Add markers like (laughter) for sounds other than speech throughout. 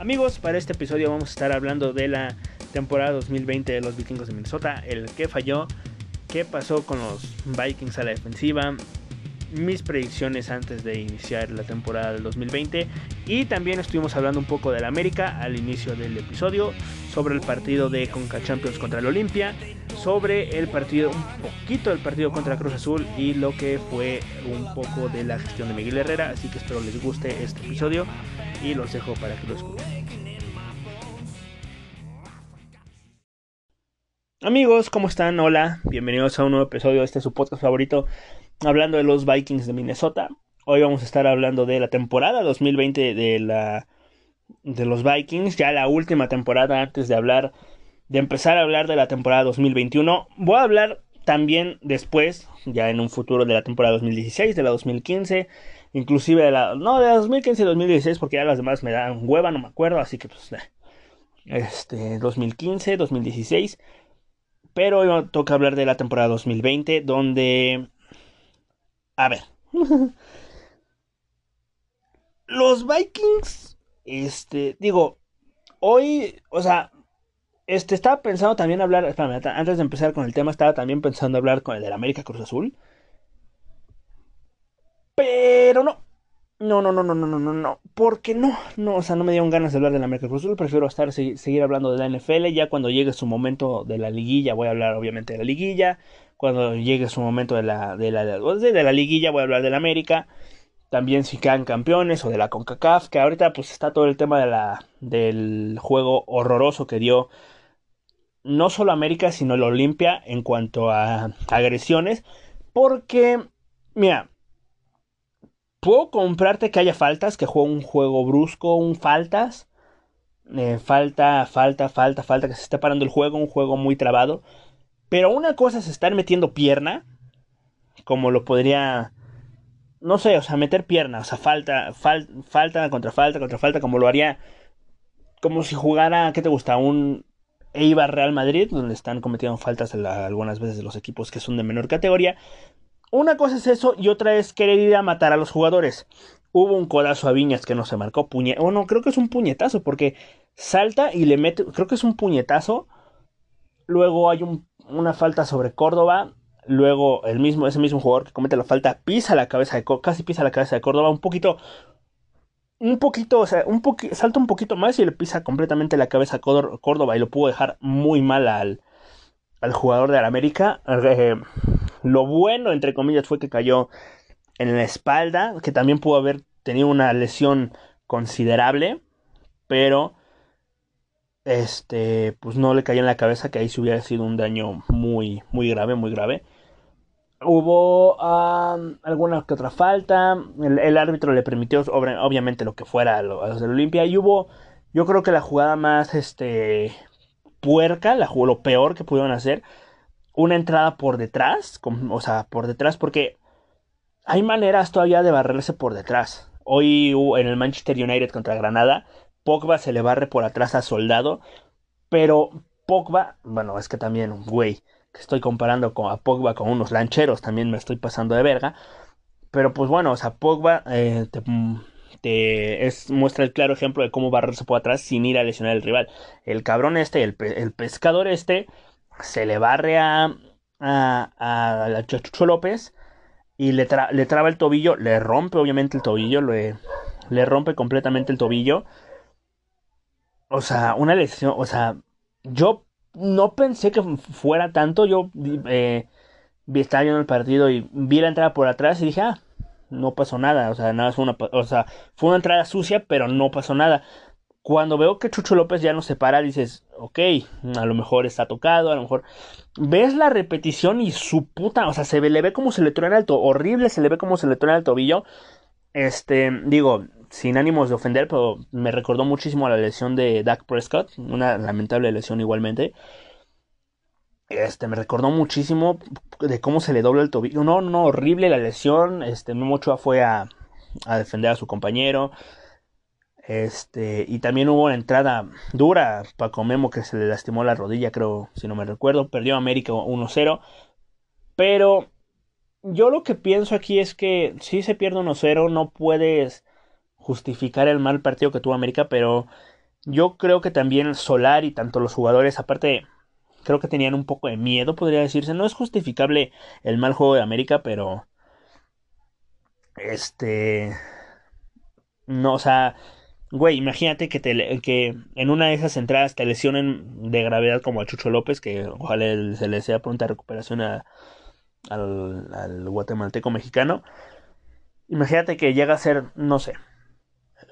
Amigos, para este episodio vamos a estar hablando de la temporada 2020 de los vikingos de Minnesota, el que falló, qué pasó con los Vikings a la defensiva, mis predicciones antes de iniciar la temporada del 2020 y también estuvimos hablando un poco del América al inicio del episodio sobre el partido de Conca Champions contra el Olimpia, sobre el partido, un poquito del partido contra Cruz Azul y lo que fue un poco de la gestión de Miguel Herrera, así que espero les guste este episodio y los dejo para que lo escuchen. Amigos, ¿cómo están? Hola, bienvenidos a un nuevo episodio este su podcast favorito, hablando de los Vikings de Minnesota. Hoy vamos a estar hablando de la temporada 2020 de la de los Vikings, ya la última temporada antes de hablar de empezar a hablar de la temporada 2021. Voy a hablar también después, ya en un futuro de la temporada 2016, de la 2015, inclusive de la no de la 2015 y 2016 porque ya las demás me dan hueva, no me acuerdo, así que pues este 2015, 2016 pero hoy toca hablar de la temporada 2020, donde... A ver. (laughs) Los Vikings, este, digo, hoy, o sea, este, estaba pensando también hablar, espérame, antes de empezar con el tema, estaba también pensando hablar con el del América Cruz Azul. Pero no. No, no, no, no, no, no, no, no. Porque no, no, o sea, no me dieron ganas de hablar del América Cruz Azul. Prefiero estar, seguir hablando de la NFL. Ya cuando llegue su momento de la liguilla, voy a hablar obviamente de la liguilla. Cuando llegue su momento de la, de la, de la, de la liguilla, voy a hablar del América. También si quedan campeones o de la CONCACAF. Que ahorita pues está todo el tema de la, del juego horroroso que dio no solo América, sino el Olimpia en cuanto a agresiones. Porque, mira, puedo comprarte que haya faltas, que juegue un juego brusco, un faltas. Eh, falta, falta, falta, falta, que se esté parando el juego, un juego muy trabado. Pero una cosa es estar metiendo pierna, como lo podría, no sé, o sea, meter pierna, o sea, falta, falta contra falta, contra falta, como lo haría, como si jugara, ¿qué te gusta? Un Eibar Real Madrid, donde están cometiendo faltas algunas veces de los equipos que son de menor categoría, una cosa es eso y otra es querer ir a matar a los jugadores. Hubo un codazo a Viñas que no se marcó puñe o no, creo que es un puñetazo porque salta y le mete, creo que es un puñetazo. Luego hay una falta sobre Córdoba. Luego el mismo, ese mismo jugador que comete la falta pisa la cabeza de casi pisa la cabeza de Córdoba un poquito un poquito, o sea, un salta un poquito más y le pisa completamente la cabeza a Córdoba y lo pudo dejar muy mal al, al jugador de la América. Eh, lo bueno, entre comillas, fue que cayó en la espalda, que también pudo haber tenido una lesión considerable, pero este, pues no le cayó en la cabeza, que ahí se hubiera sido un daño muy, muy grave, muy grave. Hubo alguna que otra falta, el, árbitro le permitió obviamente lo que fuera a los, de la Olimpia, y hubo, yo creo que la jugada más, este, puerca, la, lo peor que pudieron hacer, una entrada por detrás, o sea, por detrás, porque hay maneras todavía de barrerse por detrás. Hoy en el Manchester United contra Granada, Pogba se le barre por atrás a Soldado, pero Pogba, bueno, es que también, güey, que estoy comparando con, a Pogba con unos lancheros, también me estoy pasando de verga. Pero pues bueno, o sea, Pogba eh, te, es, muestra el claro ejemplo de cómo barrerse por atrás sin ir a lesionar al rival. El cabrón este, el, el pescador este, se le barre a, a, a, López y le, le, traba el tobillo, le rompe obviamente el tobillo, le, le rompe completamente el tobillo. O sea, una lesión, o sea, yo no pensé que fuera tanto, yo eh, estaba viendo el partido y vi la entrada por atrás y dije, ah, no pasó nada, o sea, nada fue una, o sea, fue una entrada sucia, pero no pasó nada cuando veo que Chucho López ya no se para, dices, ok, a lo mejor está tocado, a lo mejor. Ves la repetición y su puta, o sea, se le ve como se le truena el tobillo, horrible, se le ve como se le truena el tobillo. Este, digo, sin ánimos de ofender, pero me recordó muchísimo la lesión de Dak Prescott, una lamentable lesión igualmente. Este, me recordó muchísimo de cómo se le dobla el tobillo. No, no, horrible la lesión. Este, Memo Ochoa fue a, a defender a su compañero. Este, y también hubo una entrada dura Paco Memo que se le lastimó la rodilla, creo, si no me recuerdo. Perdió América 1-0. Pero yo lo que pienso aquí es que si se pierde 1-0, no puedes justificar el mal partido que tuvo América, pero Yo creo que también Solar y tanto los jugadores, aparte, creo que tenían un poco de miedo, podría decirse. No es justificable el mal juego de América, pero... Este... No, o sea... Güey, imagínate que, te, que en una de esas entradas te lesionen de gravedad como a Chucho López, que ojalá se le sea pronta recuperación al, al guatemalteco mexicano. Imagínate que llega a ser, no sé,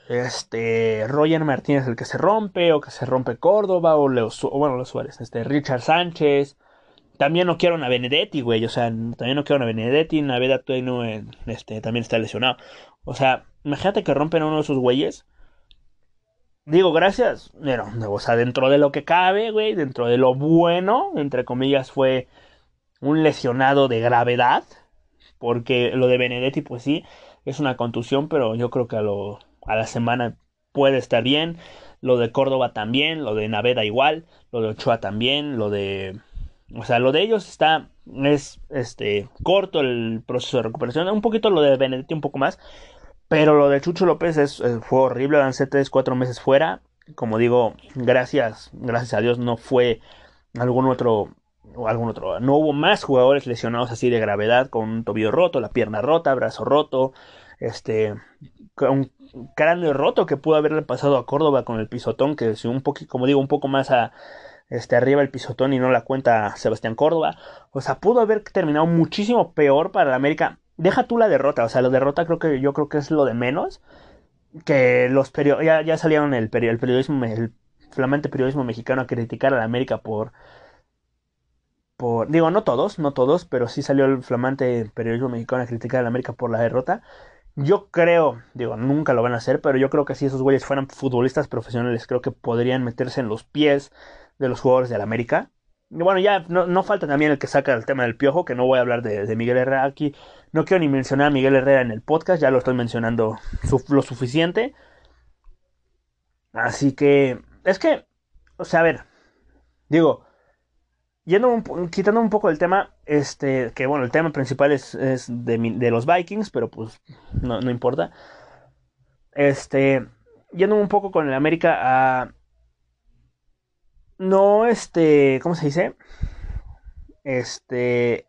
este Roger Martínez el que se rompe o que se rompe Córdoba o bueno Leo Suárez este Richard Sánchez. También no quiero a Benedetti güey o sea también no quiero a Benedetti Naveda no este también está lesionado. O sea imagínate que rompen a uno de esos güeyes. Digo gracias pero o sea dentro de lo que cabe güey dentro de lo bueno entre comillas fue un lesionado de gravedad porque lo de Benedetti pues sí es una contusión pero yo creo que a lo a la semana puede estar bien. Lo de Córdoba también, lo de Naveda igual, lo de Ochoa también, lo de... O sea, lo de ellos está... Es este corto el proceso de recuperación. Un poquito lo de Benedetti un poco más. Pero lo de Chucho López es, fue horrible. Avancé 3, 4 meses fuera. Como digo, gracias, gracias a Dios no fue algún otro o algún otro. No hubo más jugadores lesionados así de gravedad con un tobillo roto, la pierna rota, brazo roto, este, cráneo roto que pudo haberle pasado a Córdoba con el pisotón, que si un poquito, como digo, un poco más a este arriba el pisotón y no la cuenta Sebastián Córdoba, o sea, pudo haber terminado muchísimo peor para la América. Deja tú la derrota, o sea, la derrota creo que yo creo que es lo de menos que los periodistas ya, ya, salieron el, el periodismo el flamante periodismo mexicano a criticar a la América por por digo no todos, no todos, pero sí salió el flamante periodismo mexicano a criticar a la América por la derrota. Yo creo, digo, nunca lo van a hacer, pero yo creo que si esos güeyes fueran futbolistas profesionales, creo que podrían meterse en los pies de los jugadores del América. Y bueno, ya no, falta también el que saca el tema del piojo, que no voy a hablar de, Miguel Herrera aquí. No quiero ni mencionar a Miguel Herrera en el podcast, ya lo estoy mencionando lo suficiente. Así que, es que, o sea, a ver, digo, Yendo quitando un poco el tema, este, que bueno, el tema principal es, de, los Vikings, pero pues no, importa. Este, yendo un poco con el América a... No, este, ¿cómo se dice? Este,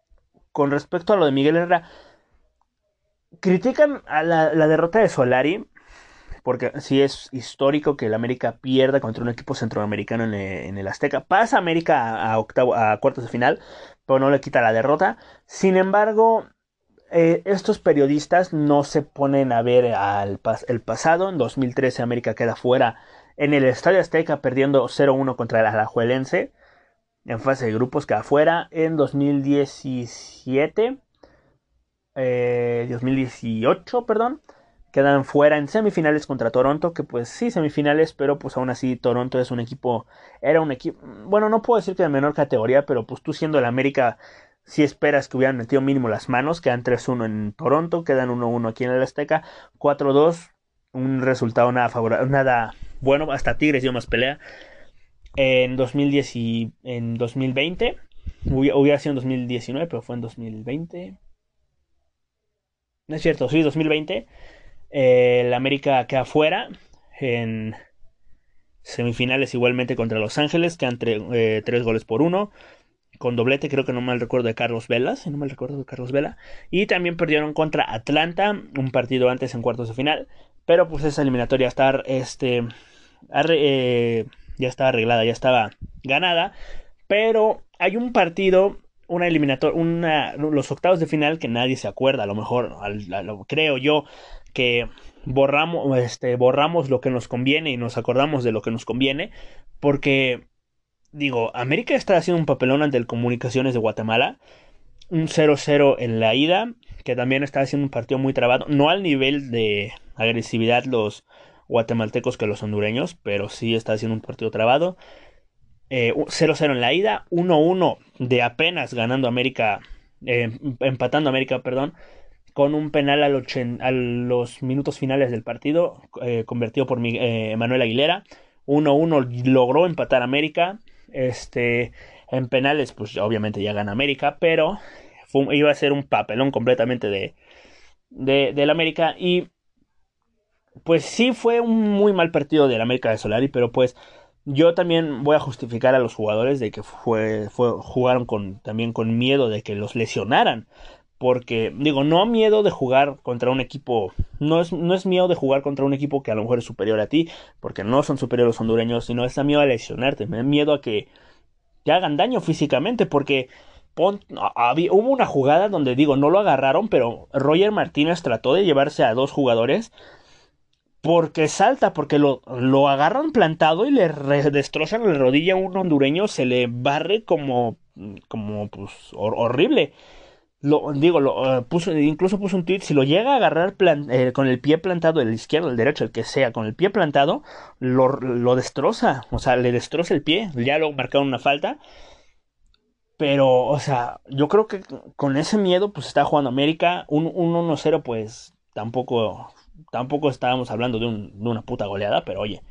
con respecto a lo de Miguel Herrera, critican a la, la derrota de Solari porque sí es histórico que el América pierda contra un equipo centroamericano en, el Azteca. Pasa América a, octavo, a cuartos de final, pero no le quita la derrota. Sin embargo, eh, estos periodistas no se ponen a ver al el pasado. En 2013 América queda fuera en el Estadio Azteca perdiendo 0-1 contra el Alajuelense. En fase de grupos queda fuera. En 2017... 2018, eh, perdón quedan fuera en semifinales contra Toronto, que pues sí, semifinales, pero pues aún así Toronto es un equipo, era un equipo, bueno, no puedo decir que de menor categoría, pero pues tú siendo el América, si esperas que hubieran metido mínimo las manos, quedan 3-1 en Toronto, quedan 1-1 aquí en el Azteca, 4-2, un resultado nada favorable, nada bueno, hasta Tigres dio más pelea. En 2010 y en 2020, hubiera sido en 2019, pero fue en 2020. No es cierto, sí, 2020 el América queda fuera en semifinales igualmente contra Los Ángeles, quedan eh, tres goles por uno. Con doblete, creo que no mal recuerdo de Carlos Vela, si no mal recuerdo de Carlos Vela. Y también perdieron contra Atlanta, un partido antes en cuartos de final. Pero pues esa eliminatoria está, este, eh, ya estaba arreglada, ya estaba ganada. Pero hay un partido una eliminatoria, una, los octavos de final que nadie se acuerda, a lo mejor, lo creo yo, que borramos, este, borramos lo que nos conviene y nos acordamos de lo que nos conviene, porque, digo, América está haciendo un papelón ante el Comunicaciones de Guatemala, un 0-0 en la ida, que también está haciendo un partido muy trabado, no al nivel de agresividad los guatemaltecos que los hondureños, pero sí está haciendo un partido trabado. 0-0 eh, en la ida, 1-1 de apenas ganando América, eh, empatando América, perdón, con un penal al a los minutos finales del partido, eh, convertido por Manuel Aguilera. 1-1 logró empatar América. Este, en penales, pues obviamente ya gana América, pero iba a ser un papelón completamente de, de, del América. Y pues sí fue un muy mal partido del América de Solari, pero pues yo también voy a justificar a los jugadores de que fue, fue jugaron también con miedo de que los lesionaran. Porque, digo, no miedo de jugar contra un equipo, no es, no es miedo de jugar contra un equipo que a lo mejor es superior a ti, porque no son superiores los hondureños, sino es miedo a lesionarte, me da miedo a que te hagan daño físicamente, porque hubo una jugada donde digo, no lo agarraron, pero Roger Martínez trató de llevarse a dos jugadores porque salta, porque lo, lo agarran plantado y le destrozan la rodilla a un hondureño, se le barre como, como pues, horrible. Lo, digo, lo, eh, puso, incluso puso un tweet, si lo llega a agarrar eh, con el pie plantado, el izquierdo, el derecho, el que sea, con el pie plantado, lo, lo destroza, o sea, le destroza el pie, ya lo marcaron una falta. Pero, o sea, yo creo que con ese miedo, pues está jugando América. Un, un 1-0, pues tampoco tampoco estábamos hablando de, una puta goleada, pero oye.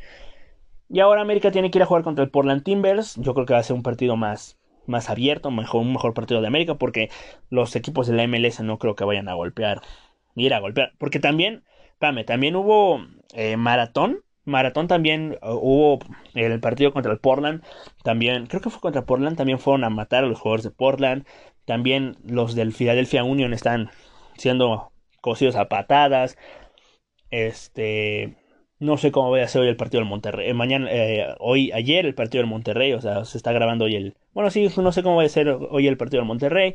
Y ahora América tiene que ir a jugar contra el Portland Timbers. Yo creo que va a ser un partido más, más abierto, mejor, un mejor partido de América, porque los equipos de la MLS no creo que vayan a golpear, ir a golpear. Porque también, espérame, también hubo eh, maratón. Maratón también uh, hubo el partido contra el Portland. También, creo que fue contra Portland. También fueron a matar a los jugadores de Portland. También los del Philadelphia Union están siendo cosidos a patadas. Este, no sé cómo voy a hacer hoy el partido del Monterrey. Eh, mañana, eh, hoy, ayer el partido del Monterrey, o sea, se está grabando hoy el. Bueno, sí, no sé cómo va a ser hoy el partido del Monterrey.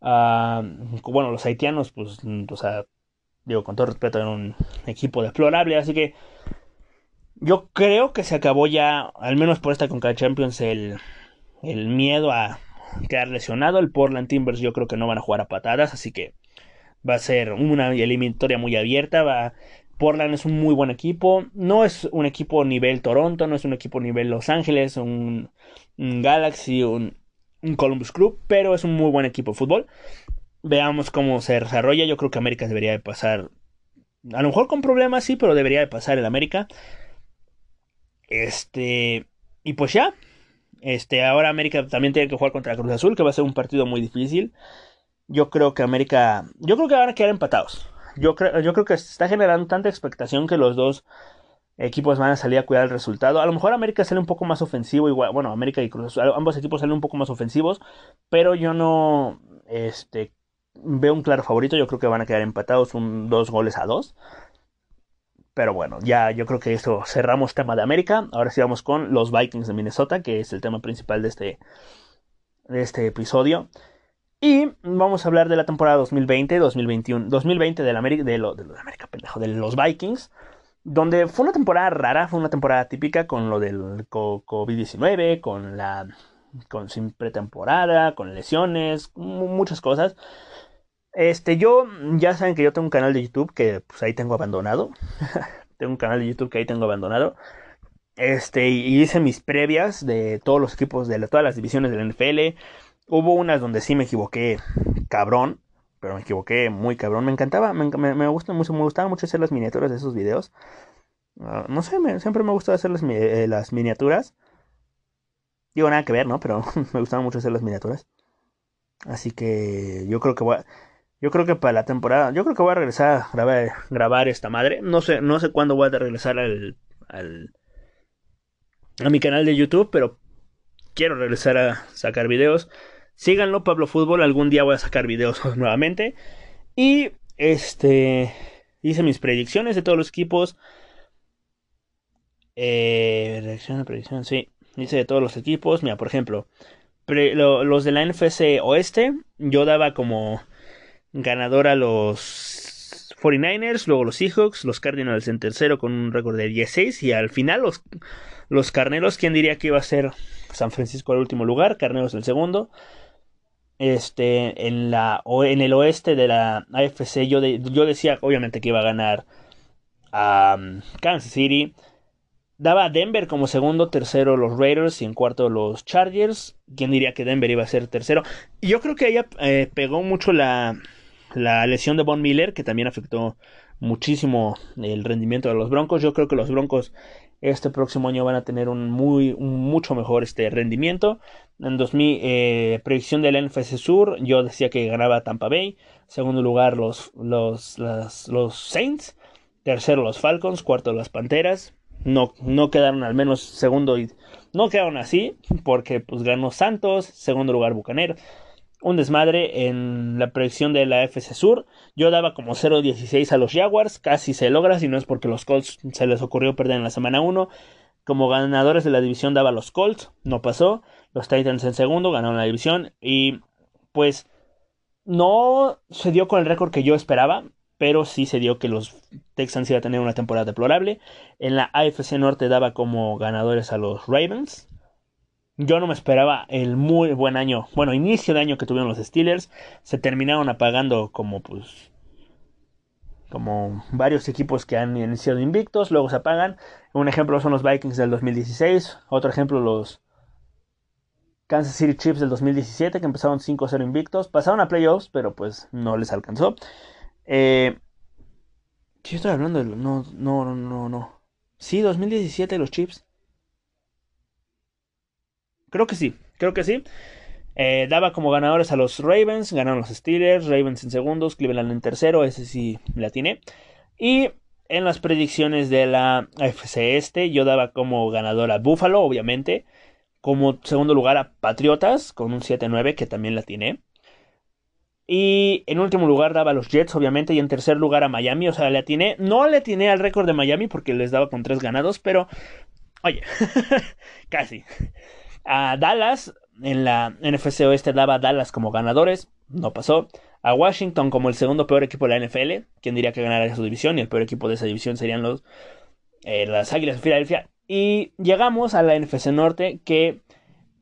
Ah, bueno, los haitianos, pues, o sea, digo, con todo respeto, eran un equipo deplorable, así que yo creo que se acabó ya, al menos por esta Conca Champions, el, el miedo a quedar lesionado. El Portland Timbers yo creo que no van a jugar a patadas, así que Va a ser una eliminatoria muy abierta. Va... Portland es un muy buen equipo. No es un equipo nivel Toronto, no es un equipo nivel Los Ángeles, un, Galaxy, un, Columbus Club, pero es un muy buen equipo de fútbol. Veamos cómo se desarrolla. Yo creo que América debería de pasar. A lo mejor con problemas, sí, pero debería de pasar el América. Este. Y pues ya. Este, ahora América también tiene que jugar contra Cruz Azul, que va a ser un partido muy difícil. Yo creo que América. Yo creo que van a quedar empatados. Yo creo, yo creo que está generando tanta expectación que los dos equipos van a salir a cuidar el resultado. A lo mejor América sale un poco más ofensivo, igual, bueno, América y Cruz ambos equipos salen un poco más ofensivos, pero yo no este veo un claro favorito, yo creo que van a quedar empatados un dos goles a dos. Pero bueno, ya yo creo que eso cerramos tema de América. Ahora sí vamos con los Vikings de Minnesota, que es el tema principal de este, de este episodio. Y vamos a hablar de la temporada 2020, 2021, 2020 del América, de, lo, de, América, pendejo, de los Vikings, donde fue una temporada rara, fue una temporada típica con lo del COVID-19, con la con sin pretemporada, con lesiones, muchas cosas. Este, yo, ya saben que yo tengo un canal de YouTube que pues ahí tengo abandonado. (laughs) tengo un canal de YouTube que ahí tengo abandonado. Este, y hice mis previas de todos los equipos de todas las divisiones del NFL Hubo unas donde sí me equivoqué cabrón, pero me equivoqué muy cabrón. Me encantaba, me, me, gusta mucho, me gustaba mucho hacer las miniaturas de esos videos. Ah, no sé, siempre me gustó hacer las, eh, las miniaturas. Digo, nada que ver, ¿no? Pero (laughs) me gustaba mucho hacer las miniaturas. Así que yo creo que voy a, yo creo que para la temporada, yo creo que voy a regresar a grabar, grabar esta madre. No sé, no sé cuándo voy a regresar al, al a mi canal de YouTube, pero quiero regresar a sacar videos. Síganlo, Pablo Fútbol. Algún día voy a sacar videos (laughs) nuevamente. Y este. Hice mis predicciones de todos los equipos. Eh, predicción, predicción, sí. Hice de todos los equipos. Mira, por ejemplo, los de la NFC Oeste. Yo daba como ganador a los 49ers, luego los Seahawks, los Cardinals en tercero con un récord de 16 y al final los, los Carneros, ¿quién diría que iba a ser San Francisco el último lugar, Carneros el segundo? Este, en, la, en el oeste de la AFC, yo, yo decía obviamente que iba a ganar a Kansas City. Daba a Denver como segundo, tercero los Raiders y en cuarto los Chargers. ¿Quién diría que Denver iba a ser tercero? Y yo creo que ella eh, pegó mucho la, la lesión de Von Miller, que también afectó muchísimo el rendimiento de los Broncos. Yo creo que los Broncos este próximo año van a tener un muy mucho mejor este rendimiento. En 2000 eh, predicción del NFC Sur, yo decía que ganaba Tampa Bay. Segundo lugar los los los Saints. tercero los Falcons, cuarto las Panteras. No, no quedaron al menos segundo y no quedaron así porque pues ganó Santos, segundo lugar Bucanero. Un desmadre en la predicción de la FC Sur. Yo daba como 0-16 a los Jaguars, casi se logra, si no es porque los Colts se les ocurrió perder en la semana 1. Como ganadores de la división daba los Colts, no pasó. Los Titans en segundo ganaron la división y pues no se dio con el récord que yo esperaba, pero sí se dio que los Texans iban a tener una temporada deplorable. En la AFC Norte daba como ganadores a los Ravens. Yo no me esperaba el muy buen año, bueno, inicio de año que tuvieron los Steelers. Se terminaron apagando como pues como varios equipos que han iniciado invictos, luego se apagan. Un ejemplo son los Vikings del 2016, otro ejemplo los Kansas City Chiefs del 2017 que empezaron 5-0 invictos, pasaron a playoffs, pero pues no les alcanzó. Eh, ¿Qué estoy hablando? De... No, no, no, no. Sí, 2017 los Chiefs. Creo que sí, creo que sí. Eh, daba como ganadores a los Ravens, ganaron los Steelers, Ravens en segundos, Cleveland en tercero, ese sí la tiene. Y en las predicciones de la AFC Este, yo daba como ganador a Buffalo, obviamente. Como segundo lugar a Patriotas, con un 7-9, que también la tiene. Y en último lugar daba a los Jets, obviamente. Y en tercer lugar a Miami. O sea, le atiné. No le atiné al récord de Miami porque les daba con tres ganados. Pero, oye, (laughs) casi. A Dallas, en la NFC Oeste daba a Dallas como ganadores. No pasó. A Washington como el segundo peor equipo de la NFL. Quien diría que ganara su división? Y el peor equipo de esa división serían los eh, las Águilas de Filadelfia. Y llegamos a la NFC Norte que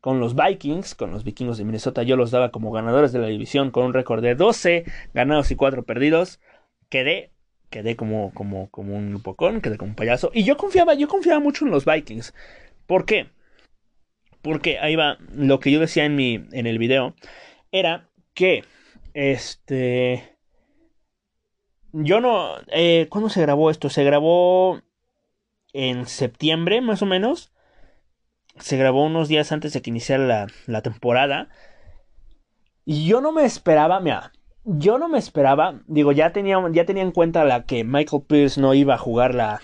con los Vikings, con los vikingos de Minnesota, yo los daba como ganadores de la división con un récord de 12 ganados y 4 perdidos. Quedé, quedé como, como, como un pocón, quedé como un payaso. Y yo confiaba, yo confiaba mucho en los Vikings. ¿Por qué? Porque ahí va, lo que yo decía en mi, en el video, era que, este, yo no, eh, ¿cuándo se grabó esto? Se grabó en septiembre, más o menos se grabó unos días antes de que iniciara la, temporada. Y yo no me esperaba, mira, yo no me esperaba, digo, ya tenía, ya tenía en cuenta la que Michael Pierce no iba a jugar la,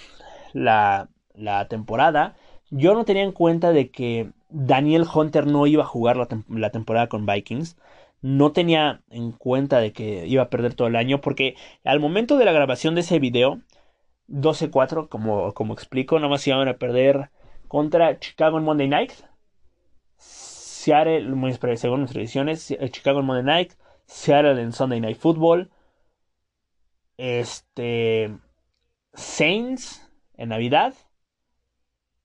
la, la temporada. Yo no tenía en cuenta de que Daniel Hunter no iba a jugar la, temporada con Vikings. No tenía en cuenta de que iba a perder todo el año porque al momento de la grabación de ese video, 12-4, como, como explico, nada más iban a perder contra Chicago en Monday Night. Seattle, según nuestras ediciones, eh, Chicago en Monday Night, Seattle en Sunday Night Football, este, Saints en Navidad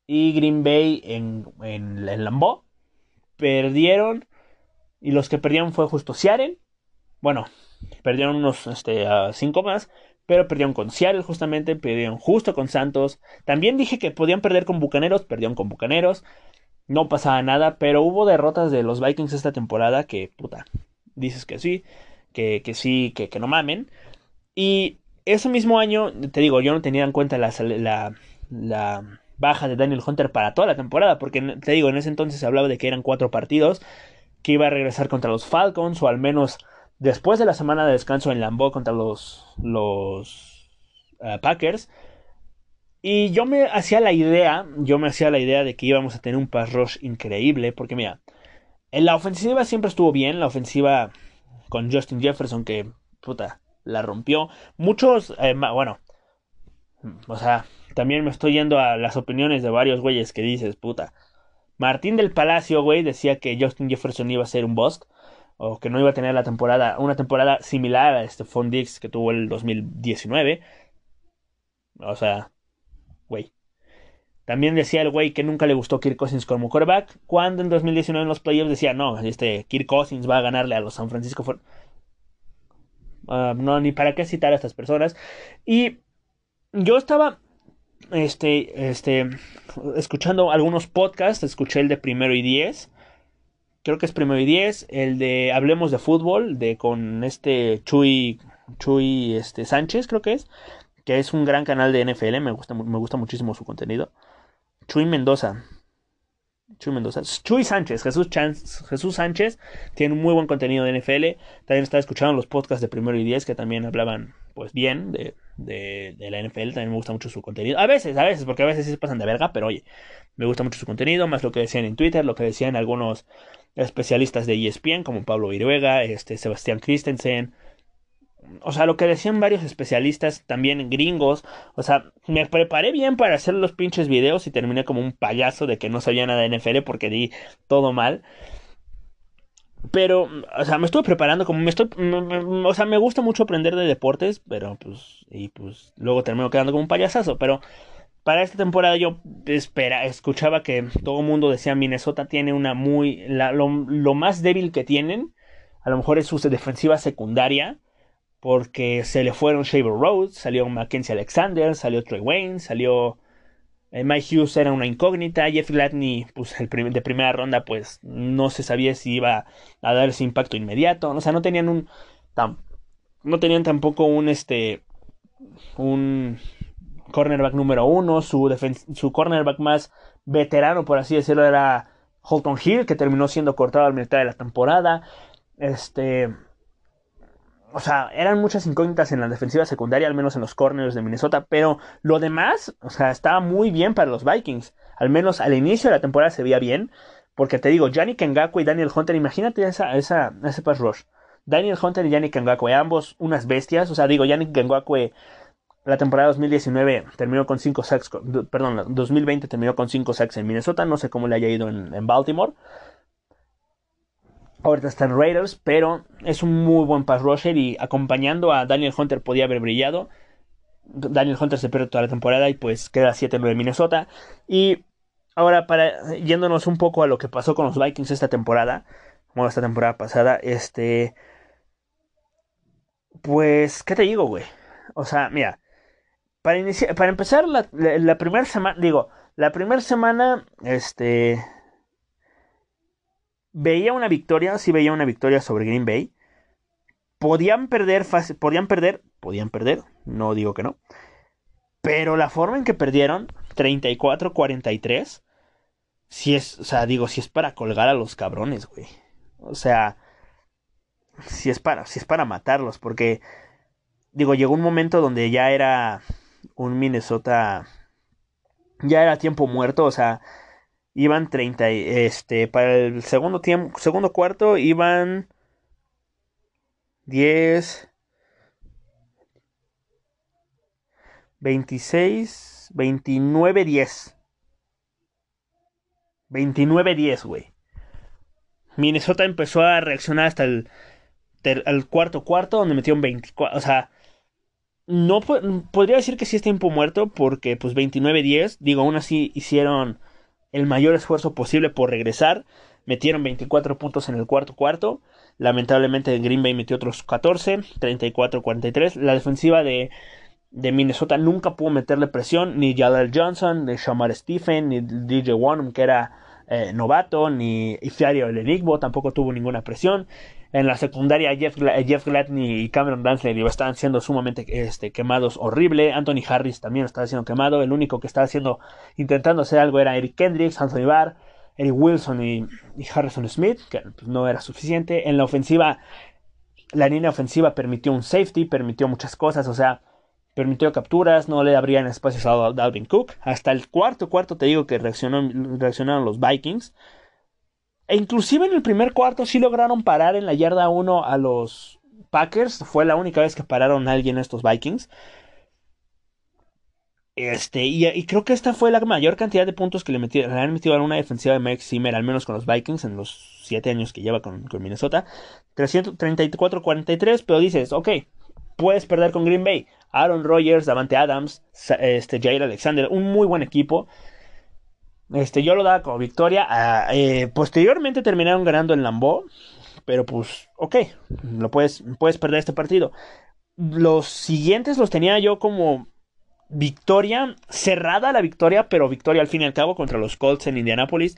y Green Bay en, en, Lambeau. Perdieron y los que perdieron fue justo Seattle. Bueno, perdieron unos este, cinco más, pero perdieron con Seattle justamente, perdieron justo con Santos. También dije que podían perder con Bucaneros, perdieron con Bucaneros. No pasaba nada, pero hubo derrotas de los Vikings esta temporada que, puta, dices que sí, que, que sí, que, que no mamen. Y ese mismo año, te digo, yo no tenía en cuenta la, la, la baja de Daniel Hunter para toda la temporada, porque te digo, en ese entonces se hablaba de que eran cuatro partidos, que iba a regresar contra los Falcons, o al menos Después de la semana de descanso en Lambeau contra los, los eh, Packers. Y yo me hacía la idea, yo me hacía la idea de que íbamos a tener un pass rush increíble. Porque mira, en la ofensiva siempre estuvo bien. La ofensiva con Justin Jefferson que, puta, la rompió. Muchos, eh, bueno, o sea, también me estoy yendo a las opiniones de varios güeyes que dices, puta. Martín del Palacio, güey, decía que Justin Jefferson iba a ser un bust o que no iba a tener la temporada, una temporada similar a este Dix que tuvo el 2019. O sea, güey. También decía el güey que nunca le gustó Kirk Cousins como quarterback, cuando en 2019 en los playoffs decía, no, este Kirk Cousins va a ganarle a los San Francisco. Uh, no, ni para qué citar a estas personas. Y yo estaba este, este, escuchando algunos podcasts, escuché el de primero y diez creo que es primero y diez, el de Hablemos de Fútbol, de con este Chuy, Chuy este, Sánchez, creo que es, que es un gran canal de NFL, me gusta, me gusta muchísimo su contenido. Chuy Mendoza. Chuy Mendoza. Chuy Sánchez, Jesús, Jesús Sánchez tiene un muy buen contenido de NFL. También estaba escuchando los podcasts de Primero y Diez que también hablaban pues bien de, de, la NFL. También me gusta mucho su contenido. A veces, a veces, porque a veces sí se pasan de verga, pero oye, me gusta mucho su contenido, más lo que decían en Twitter, lo que decían algunos especialistas de ESPN como Pablo Viruega, este, Sebastián Christensen, o sea, lo que decían varios especialistas, también gringos, o sea, me preparé bien para hacer los pinches videos y terminé como un payaso de que no sabía nada de NFL porque di todo mal. Pero, o sea, me estuve preparando como me estoy, o sea, me gusta mucho aprender de deportes, pero pues, y pues luego termino quedando como un payasazo, pero para esta temporada yo espera, escuchaba que todo el mundo decía Minnesota tiene una muy, lo, lo más débil que tienen, a lo mejor es su defensiva secundaria, porque se le fueron Shaver Rhodes, salió Mackenzie Alexander, salió Trey Wayne, salió eh, Mike Hughes era una incógnita, Jeff Gladney pues el de primera ronda pues no se sabía si iba a dar ese impacto inmediato, o sea, no tenían un no tenían tampoco un este un cornerback número uno, su, su cornerback más veterano por así decirlo era Holton Hill que terminó siendo cortado al mitad de la temporada, este o sea, eran muchas incógnitas en la defensiva secundaria, al menos en los corners de Minnesota, pero lo demás, o sea, estaba muy bien para los Vikings. Al menos al inicio de la temporada se veía bien, porque te digo, Yannick Ngakwe y Daniel Hunter, imagínate esa, esa, ese pass rush. Daniel Hunter y Yannick Ngakwe, ambos unas bestias, o sea, digo, Yannick Ngakwe la temporada 2019 terminó con 5 sacks, perdón, 2020 terminó con 5 sacks en Minnesota, no sé cómo le haya ido en Baltimore, Ahorita está en Raiders, pero es un muy buen pass rusher y acompañando a Daniel Hunter podía haber brillado. Daniel Hunter se perdió toda la temporada y pues queda 7-9 Minnesota. Y ahora, para yéndonos un poco a lo que pasó con los Vikings esta temporada, como esta temporada pasada, este. Pues, ¿qué te digo, güey? O sea, mira, para, para empezar la, la primera semana, digo, la primera semana, este veía una victoria, sí veía una victoria sobre Green Bay. Podían perder, podían perder, podían perder, no digo que no. Pero la forma en que perdieron, 34-43, si es, o sea, digo, si es para colgar a los cabrones, güey. O sea, si es para, si es para matarlos, porque, digo, llegó un momento donde ya era un Minnesota, ya era tiempo muerto, o sea, iban 30 este para el segundo tiempo segundo cuarto iban 10 26 29 10 29 10 güey. Minnesota empezó a reaccionar hasta el, cuarto cuarto donde metieron 24 o sea no podría decir que sí es tiempo muerto porque pues 29 10 digo aún así hicieron el mayor esfuerzo posible por regresar. Metieron 24 puntos en el cuarto cuarto. Lamentablemente Green Bay metió otros 14, 34-43. La defensiva de, de, Minnesota nunca pudo meterle presión. Ni Jalal Johnson, ni Shamar Stephen, ni DJ Wanham, que era eh, novato, ni Iftiario Lenigbo tampoco tuvo ninguna presión. En la secundaria, Jeff, Jeff Gladney y Cameron Dansley estaban siendo sumamente este, quemados horrible. Anthony Harris también estaba siendo quemado. El único que estaba haciendo, intentando hacer algo era Eric Kendricks, Anthony Barr, Eric Wilson y, Harrison Smith, que pues, no era suficiente. En la ofensiva, la línea ofensiva permitió un safety, permitió muchas cosas, o sea, permitió capturas, no le abrían espacios a Dalvin Cook. Hasta el cuarto cuarto te digo que reaccionaron los Vikings. E inclusive en el primer cuarto sí lograron parar en la yarda 1 a los Packers. Fue la única vez que pararon a alguien estos Vikings. Este, y, creo que esta fue la mayor cantidad de puntos que le, metieron, le han metido a una defensiva de Mike Zimmer, al menos con los Vikings, en los 7 años que lleva con, Minnesota. 334-43, pero dices, ok, puedes perder con Green Bay. Aaron Rodgers, Davante Adams, este, Jair Alexander, un muy buen equipo. Este, yo lo daba como victoria. Ah, eh, posteriormente terminaron ganando en Lambeau. Pero pues, ok, lo puedes, puedes perder este partido. Los siguientes los tenía yo como victoria, cerrada la victoria, pero victoria al fin y al cabo contra los Colts en Indianapolis.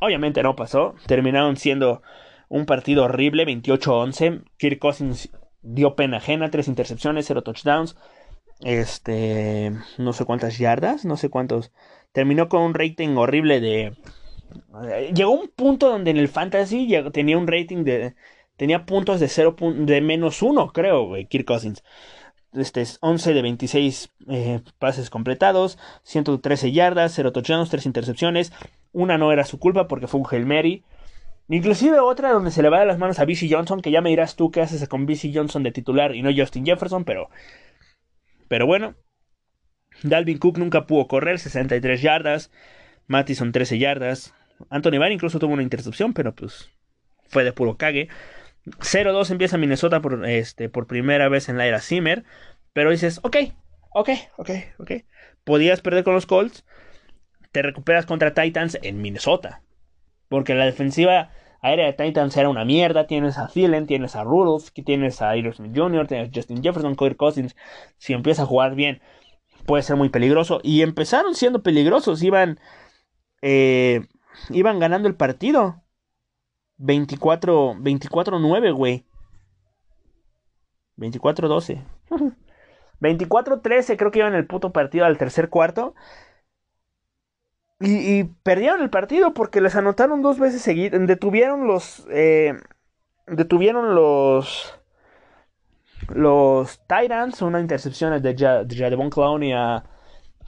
Obviamente no pasó. Terminaron siendo un partido horrible, 28-11. Kirk Cousins dio pena ajena, tres intercepciones, cero touchdowns. Este, no sé cuántas yardas, no sé cuántos Terminó con un rating horrible de Eh, llegó un punto donde en el fantasy tenía un rating de. Tenía puntos de 0 de menos 1, creo, güey, Kirk Cousins. Este es 11 de 26 eh, pases completados, 113 yardas, 0 touchdowns, 3 intercepciones. Una no era su culpa porque fue un Hail Mary. Inclusive otra donde se le va de las manos a BC Johnson, que ya me dirás tú qué haces con BC Johnson de titular y no Justin Jefferson, pero... Pero bueno. Dalvin Cook nunca pudo correr, 63 yardas. Mattison 13 yardas. Anthony Barr incluso tuvo una intercepción, pero pues fue de puro cague. 0-2 empieza Minnesota por, este, por primera vez en la era Zimmer. Pero dices, ok, ok, ok, ok. Podías perder con los Colts. Te recuperas contra Titans en Minnesota. Porque la defensiva aérea de Titans era una mierda. Tienes a Thielen, tienes a Rudolph, tienes a Irving Smith Jr., tienes a Justin Jefferson, Cody Cousins. Si empieza a jugar bien, puede ser muy peligroso. Y empezaron siendo peligrosos. Iban, eh, iban ganando el partido. 24, 24-9, güey. 24-12. 24-13 (laughs) creo que iban el puto partido al tercer cuarto. Y, perdieron el partido porque les anotaron dos veces seguidas. Detuvieron los. Eh, detuvieron los. Los Titans. Una intercepción de, Jadevon Clown y a,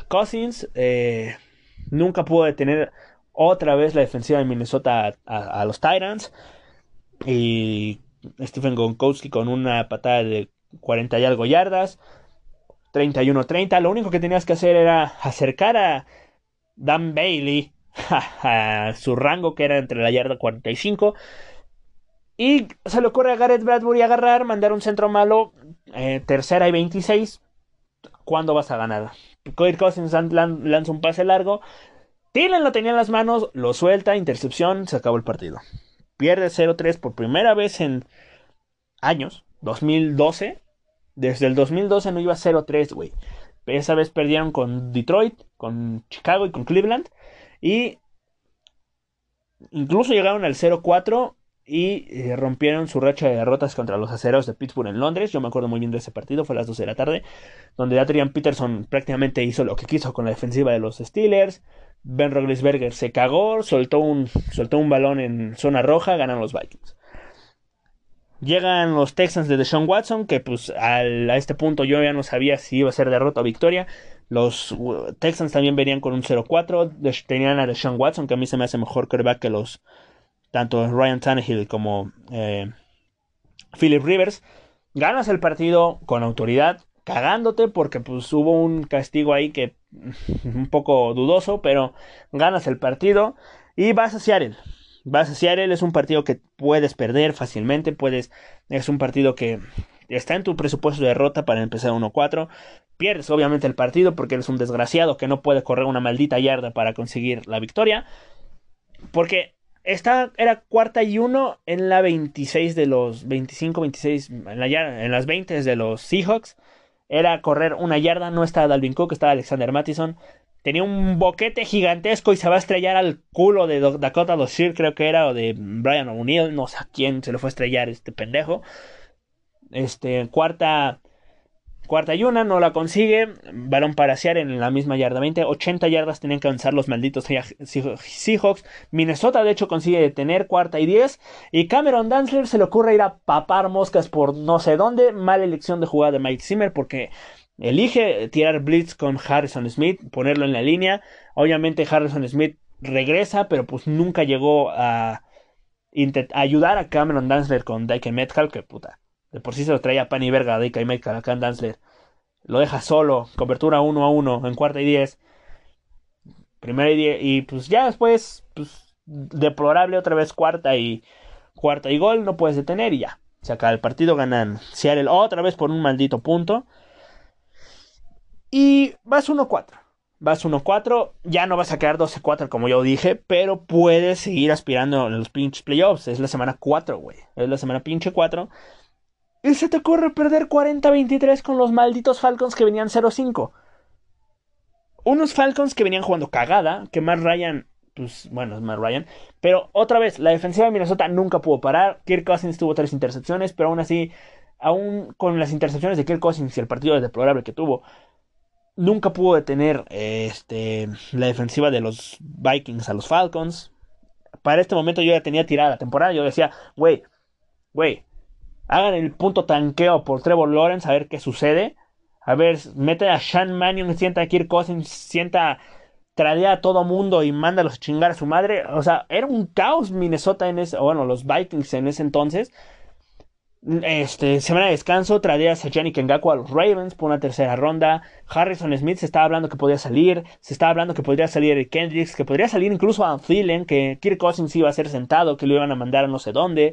Cousins. Eh, nunca pudo detener otra vez la defensiva de Minnesota a, los Titans. Y Stephen Gonkowski con una patada de 40 y algo yardas. 31-30. Lo único que tenías que hacer era acercar a Dan Bailey (laughs) a su rango que era entre la yarda 45. Y se le ocurre a Gareth Bradbury agarrar, mandar un centro malo, eh, tercera y 26. ¿Cuándo vas a ganar? Cody Cousins lanza un pase largo. Tillen lo tenía en las manos, lo suelta, intercepción, se acabó el partido. Pierde 0-3 por primera vez en años, 2012. Desde el 2012 no iba 0-3, güey. Esa vez perdieron con Detroit, con Chicago y con Cleveland. Y incluso llegaron al 0-4 y eh, rompieron su racha de derrotas contra los aceros de Pittsburgh en Londres. Yo me acuerdo muy bien de ese partido, fue a las 12 de la tarde, donde Adrian Peterson prácticamente hizo lo que quiso con la defensiva de los Steelers. Ben Roethlisberger se cagó, soltó un, soltó un balón en zona roja, ganan los Vikings. Llegan los Texans de Deshaun Watson, que pues a este punto yo ya no sabía si iba a ser derrota o victoria. Los uh, Texans también venían con un 0-4. Tenían a Deshaun Watson, que a mí se me hace mejor quarterback que los tanto Ryan Tannehill como eh, Philip Rivers. Ganas el partido con autoridad, cagándote porque pues hubo un castigo ahí que (laughs) un poco dudoso, pero ganas el partido y vas a Seattle. Vas a Seattle, es un partido que puedes perder fácilmente, puedes, es un partido que está en tu presupuesto de derrota para empezar 1-4. Pierdes obviamente el partido porque eres un desgraciado que no puede correr una maldita yarda para conseguir la victoria. Porque esta era cuarta y uno en la 26 de los 25, 26, en, la, en las 20 de los Seahawks. Era correr una yarda, no estaba Dalvin Cook, estaba Alexander Mattison tenía un boquete gigantesco y se va a estrellar al culo de Dakota Doshir, creo que era, o de Brian O'Neill, no sé a quién se le fue a estrellar este pendejo. Este, cuarta, cuarta y una, no la consigue. Balón para en la misma yarda 20. 80 yardas tenían que avanzar los malditos Seahawks. Minnesota, de hecho, consigue detener cuarta y 10. Y Cameron Danzler se le ocurre ir a papar moscas por no sé dónde. Mala elección de jugada de Mike Zimmer porque Elige tirar blitz con Harrison Smith, ponerlo en la línea. Obviamente Harrison Smith regresa, pero pues nunca llegó a, ayudar a Cameron Danzler con Dyke Metcalf, que puta. De por sí se lo traía pan y verga a Dyke Metcalf a Cam Danzler. Lo deja solo, cobertura 1 a 1 en cuarta y 10. Primera y 10. Y pues ya después, pues deplorable otra vez cuarta y cuarta y gol, no puedes detener y ya. Se acaba el partido, ganan Seattle otra vez por un maldito punto. Y vas 1-4. Vas 1-4, ya no vas a quedar 12-4 como yo dije, pero puedes seguir aspirando en los pinches playoffs. Es la semana 4, güey. Es la semana pinche 4. Y se te ocurre perder 40-23 con los malditos Falcons que venían 0-5. Unos Falcons que venían jugando cagada, que Matt Ryan, pues bueno, es Matt Ryan. Pero otra vez, la defensiva de Minnesota nunca pudo parar. Kirk Cousins tuvo tres intercepciones, pero aún así, aún con las intercepciones de Kirk Cousins y el partido deplorable que tuvo, nunca pudo detener este, la defensiva de los Vikings a los Falcons. para este momento yo ya tenía tirada la temporada. Yo decía, güey, güey, hagan el punto tanqueo por Trevor Lawrence a ver qué sucede. A ver, mete a Sean Mannion, sienta a Kirk Cousins, sienta, tradea a todo mundo y mándalos a chingar a su madre. O sea, era un caos Minnesota en ese, bueno, los Vikings en ese entonces. Este, semana de descanso, tradeas a Yannick Ngaku a los Ravens por una tercera ronda. Harrison Smith se estaba hablando que podía salir. Se estaba hablando que podría salir Eric Kendricks, que podría salir incluso a Thielen, que Kirk Cousins iba a ser sentado, que lo iban a mandar a no sé dónde.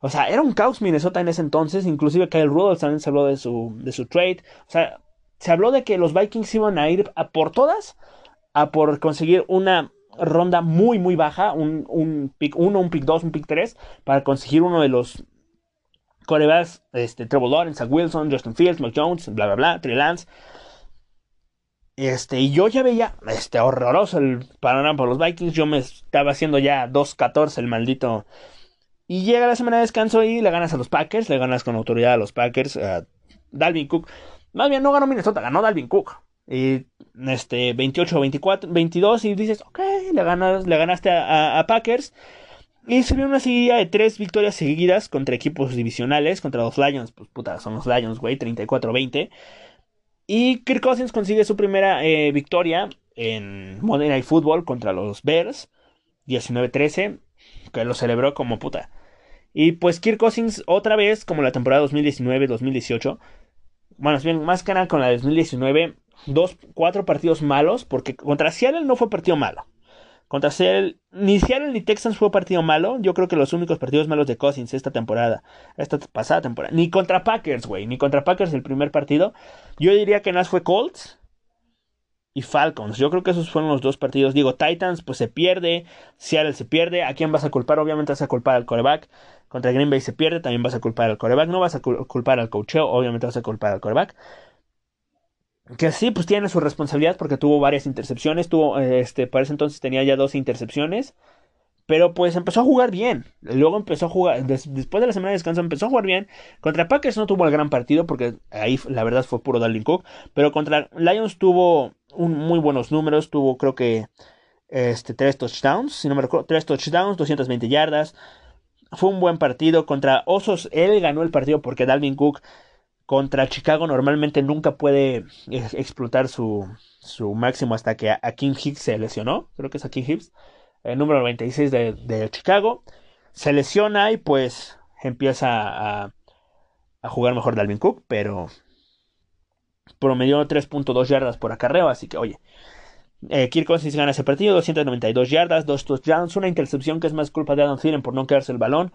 O sea, era un caos Minnesota en ese entonces. Inclusive Kyle Rudolph también se habló de su, de su trade. O sea, se habló de que los Vikings iban a ir a por todas, a por conseguir una ronda muy, muy baja, un, un pick 1, un pick 2, un pick 3, para conseguir uno de los corebacks, este, Trevor Lawrence, Zach Wilson, Justin Fields, Mike Jones, bla, bla, bla, Trey Lance. Este, y yo ya veía, este, horroroso el panorama para los Vikings. Yo me estaba haciendo ya 2-14 el maldito. Y llega la semana de descanso y le ganas a los Packers, le ganas con autoridad a los Packers, a Dalvin Cook. Más bien, no ganó Minnesota, ganó Dalvin Cook. Y este, 28, 24, 22 y dices, ok, le, ganas, le ganaste a Packers. Y se vio una serie de tres victorias seguidas contra equipos divisionales, contra los Lions, pues puta, son los Lions, güey, 34-20. Y Kirk Cousins consigue su primera eh, victoria en Monday Night Football contra los Bears, 19-13, que lo celebró como puta. Y pues Kirk Cousins otra vez, como la temporada 2019-2018, bueno, bien, más que nada con la de 2019, dos, cuatro partidos malos, porque contra Seattle no fue partido malo. Contra Seattle, ni Seattle ni Texans fue partido malo. Yo creo que los únicos partidos malos de Cousins esta temporada, esta pasada temporada, ni contra Packers, güey, ni contra Packers el primer partido. Yo diría que más fue Colts y Falcons. Yo creo que esos fueron los dos partidos. Digo, Titans, pues se pierde. Seattle se pierde. ¿A quién vas a culpar? Obviamente vas a culpar al coreback. Contra Green Bay se pierde. También vas a culpar al coreback. No vas a culpar al coacheo. Obviamente vas a culpar al coreback que sí, pues tiene su responsabilidad porque tuvo varias intercepciones, tuvo, este, para ese entonces tenía ya dos intercepciones, pero pues empezó a jugar bien, luego empezó a jugar, después de la semana de descanso empezó a jugar bien, contra Packers no tuvo el gran partido porque ahí la verdad fue puro Dalvin Cook, pero contra Lions tuvo un, muy buenos números, tuvo creo que este, tres touchdowns, si no me recuerdo, tres touchdowns, 220 yardas, fue un buen partido contra Osos, él ganó el partido porque Dalvin Cook contra Chicago normalmente nunca puede explotar su, su máximo hasta que a King Hicks se lesionó. Creo que es a King Hicks, el número 96 de, de Chicago. Se lesiona y pues empieza a, a jugar mejor Dalvin Cook, pero promedió 3.2 yardas por acarreo, así que oye. Eh, Kirk Cousins gana ese partido, 292 yardas, 2 touchdowns, una intercepción que es más culpa de Adam Thielen por no quedarse el balón.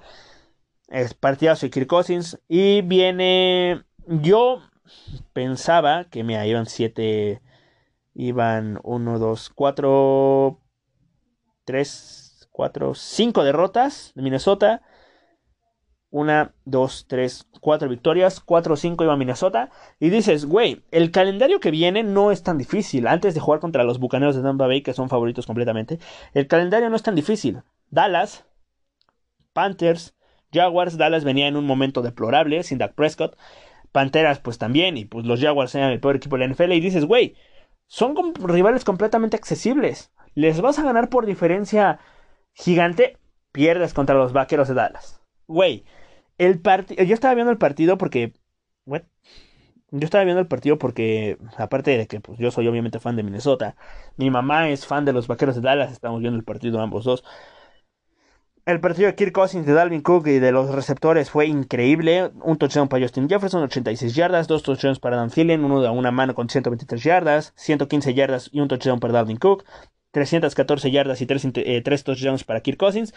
Es partidazo de Kirk Cousins. Y viene yo pensaba que me iban siete, iban uno, dos, cuatro, tres, cuatro, cinco derrotas de Minnesota. Una, dos, tres, cuatro victorias, cuatro cinco iba Minnesota. Y dices, güey, el calendario que viene no es tan difícil. Antes de jugar contra los Bucaneros de Tampa Bay, que son favoritos completamente, el calendario no es tan difícil. Dallas, Panthers, Jaguars, Dallas venía en un momento deplorable sin Dak Prescott. Panteras pues también, y pues los Jaguars eran el peor equipo de la NFL, y dices, güey, son rivales completamente accesibles. Les vas a ganar por diferencia gigante, pierdes contra los Vaqueros de Dallas. Güey, el partido, yo estaba viendo el partido porque, what? Yo estaba viendo el partido porque, aparte de que pues, yo soy obviamente fan de Minnesota, mi mamá es fan de los Vaqueros de Dallas, estamos viendo el partido ambos dos. El partido de Kirk Cousins, de Dalvin Cook y de los receptores fue increíble. Un touchdown para Justin Jefferson, 86 yardas. Dos touchdowns para Dan Thielen, uno de una mano con 123 yardas. 115 yardas y un touchdown para Dalvin Cook. 314 yardas y 3, eh, touchdowns para Kirk Cousins.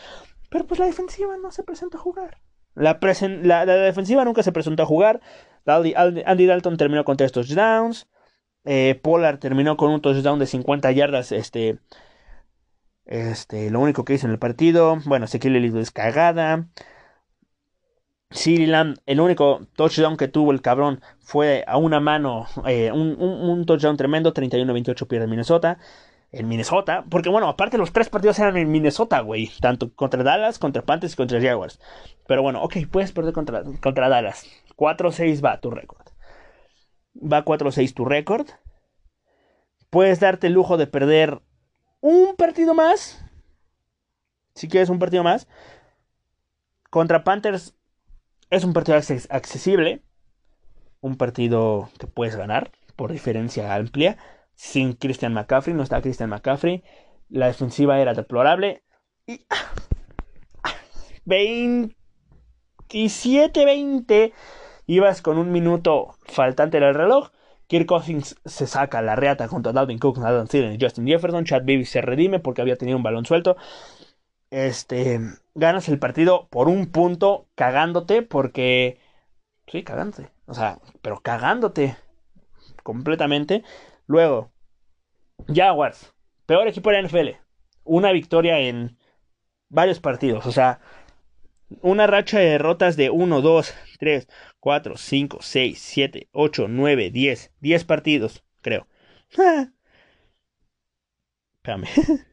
Pero pues la defensiva no se presenta a jugar. La, defensiva nunca se presentó a jugar. Andy, Dalton terminó con 3 touchdowns. Eh, Pollard terminó con un touchdown de 50 yardas. Este este, lo único que hizo en el partido, bueno, Ezequiel Elliott es cagada. Lamb, el único touchdown que tuvo el cabrón fue a una mano, eh, un, touchdown tremendo, 31-28 pierde Minnesota. En Minnesota, porque bueno, aparte los tres partidos eran en Minnesota, güey. Tanto contra Dallas, contra Panthers y contra Jaguars. Pero bueno, ok, puedes perder contra, contra Dallas. 4-6 va tu récord. Va 4-6 tu récord. Puedes darte el lujo de perder un partido más Si quieres un partido más. Contra Panthers es un partido accesible. Un partido que puedes ganar por diferencia amplia. Sin Christian McCaffrey, no está Christian McCaffrey. La defensiva era deplorable. Y 27-20. Ibas con un minuto faltante del reloj. Kirk Cousins se saca la reata contra Dalvin Cook, Adam Thielen y Justin Jefferson. Chad Baby se redime porque había tenido un balón suelto. Este, ganas el partido por un punto cagándote porque... Sí, cagándote. O sea, pero cagándote completamente. Luego, Jaguars, peor equipo de la NFL. Una victoria en varios partidos. O sea, una racha de derrotas de 1, 2, 3, 4, 5, 6, 7, 8, 9, 10. 10 partidos, creo. (laughs) Espérame. (laughs)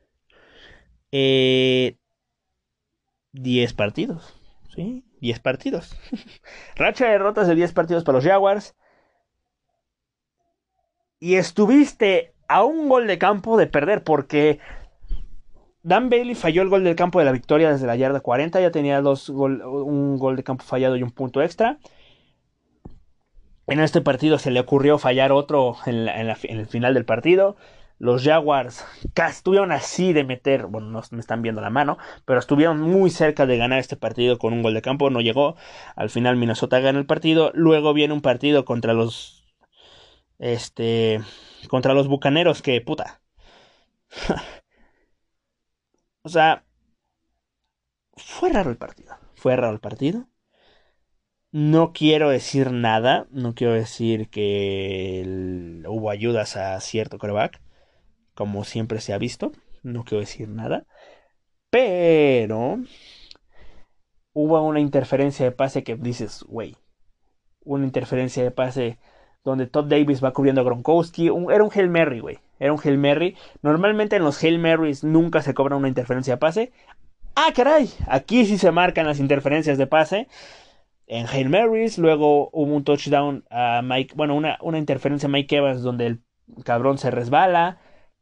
eh, 10 partidos. ¿Sí? 10 partidos. (laughs) racha de derrotas de 10 partidos para los Jaguars. Y estuviste a un gol de campo de perder porque Dan Bailey falló el gol del campo de la victoria desde la yarda 40, ya tenía dos un gol de campo fallado y un punto extra. En este partido se le ocurrió fallar otro en, el final del partido. Los Jaguars estuvieron así de meter, bueno, no me están viendo la mano, pero estuvieron muy cerca de ganar este partido con un gol de campo, no llegó. Al final Minnesota gana el partido. Luego viene un partido contra los este contra los Bucaneros que puta. (laughs) O sea, fue raro el partido. Fue raro el partido. No quiero decir nada. No quiero decir que hubo ayudas a cierto coreback. Como siempre se ha visto. No quiero decir nada. Pero hubo una interferencia de pase que dices, güey. Una interferencia de pase donde Todd Davis va cubriendo a Gronkowski. era un Hail Mary, güey. Era un Hail Mary. Normalmente en los Hail Marys nunca se cobra una interferencia de pase. Ah, caray. Aquí sí se marcan las interferencias de pase. En Hail Marys. Luego hubo un touchdown a Mike. Bueno, una, una interferencia a Mike Evans donde el cabrón se resbala.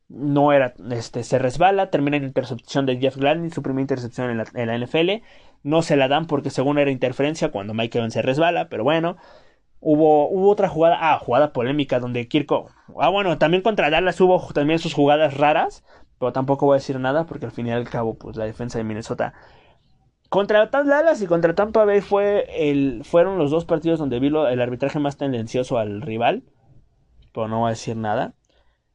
No era. Este. Se resbala. Termina en intercepción de Jeff Gladney. Su primera intercepción en la, en la NFL. No se la dan porque según era interferencia cuando Mike Evans se resbala. Pero bueno. Hubo, hubo otra jugada, ah, jugada polémica donde Kirko, ah, bueno, también contra Dallas hubo también sus jugadas raras, pero tampoco voy a decir nada porque al fin y al cabo, pues la defensa de Minnesota contra Dallas y contra Tampa Bay fue el, fueron los dos partidos donde vi el arbitraje más tendencioso al rival, pero no voy a decir nada.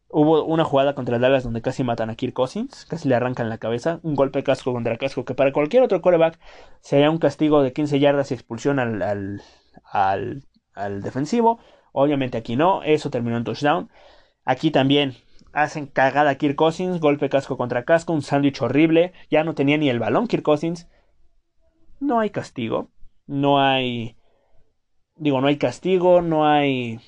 Hubo una jugada contra Dallas donde casi matan a Kirk Cousins, casi le arrancan la cabeza, un golpe casco contra casco que para cualquier otro quarterback sería un castigo de 15 yardas y expulsión al, al, defensivo. Obviamente aquí no, eso terminó en touchdown. Aquí también hacen cagada Kirk Cousins, golpe casco contra casco, un sándwich horrible. Ya no tenía ni el balón Kirk Cousins. No hay castigo, no hay... Digo, no hay castigo, no hay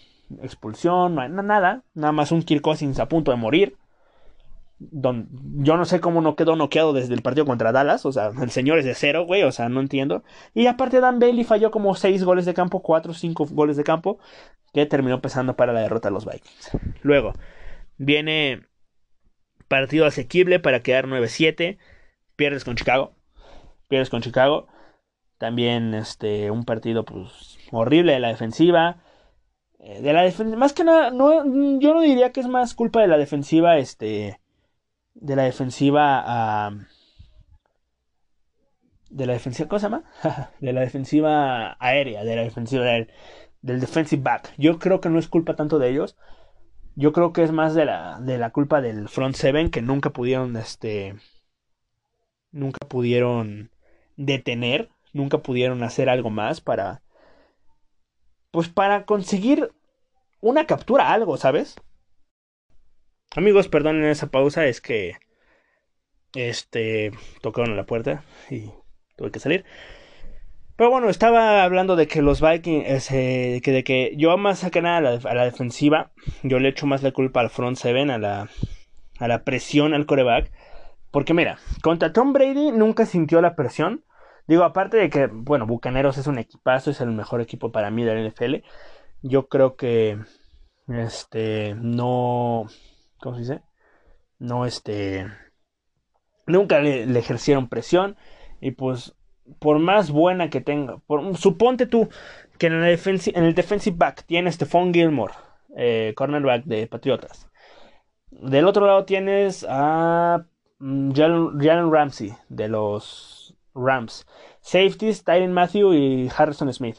expulsión, no hay nada. Nada más un Kirk Cousins a punto de morir yo no sé cómo no quedó noqueado desde el partido contra Dallas. O sea, el señor es de cero, güey. O sea, no entiendo. Y aparte, Dan Bailey falló como seis goles de campo, cuatro o cinco goles de campo, que terminó pesando para la derrota de los Vikings. Luego, viene partido asequible para quedar 9-7. Pierdes con Chicago. Pierdes con Chicago. También este, un partido pues, horrible de la defensiva. Eh, de la defensa, más que nada, no, yo no diría que es más culpa de la defensiva, este, de la defensiva de la defensiva ¿cómo se llama? (laughs) de la defensiva aérea, de la defensiva del, del defensive back. Yo creo que no es culpa tanto de ellos. Yo creo que es más de la, de la culpa del front seven que nunca pudieron este nunca pudieron detener, nunca pudieron hacer algo más para pues para conseguir una captura algo, ¿sabes? Amigos, perdonen esa pausa, es que este tocaron a la puerta y tuve que salir. Pero bueno, estaba hablando de que los Vikings, que de que yo más que nada a la, defensiva, yo le echo más la culpa al front seven, a la, a la presión al coreback. Porque mira, contra Tom Brady nunca sintió la presión. Digo, aparte de que, bueno, Bucaneros es un equipazo, es el mejor equipo para mí del NFL. Yo creo que, este, no, ¿cómo se dice? No, este, Nunca le, ejercieron presión. Y pues, por más buena que tenga, suponte tú que en el, en el defensive back tiene Stephon Gilmore, eh, cornerback de Patriotas. Del otro lado tienes a mm, Jalen Ramsey de los Rams. Safeties, Tyron Matthew y Harrison Smith.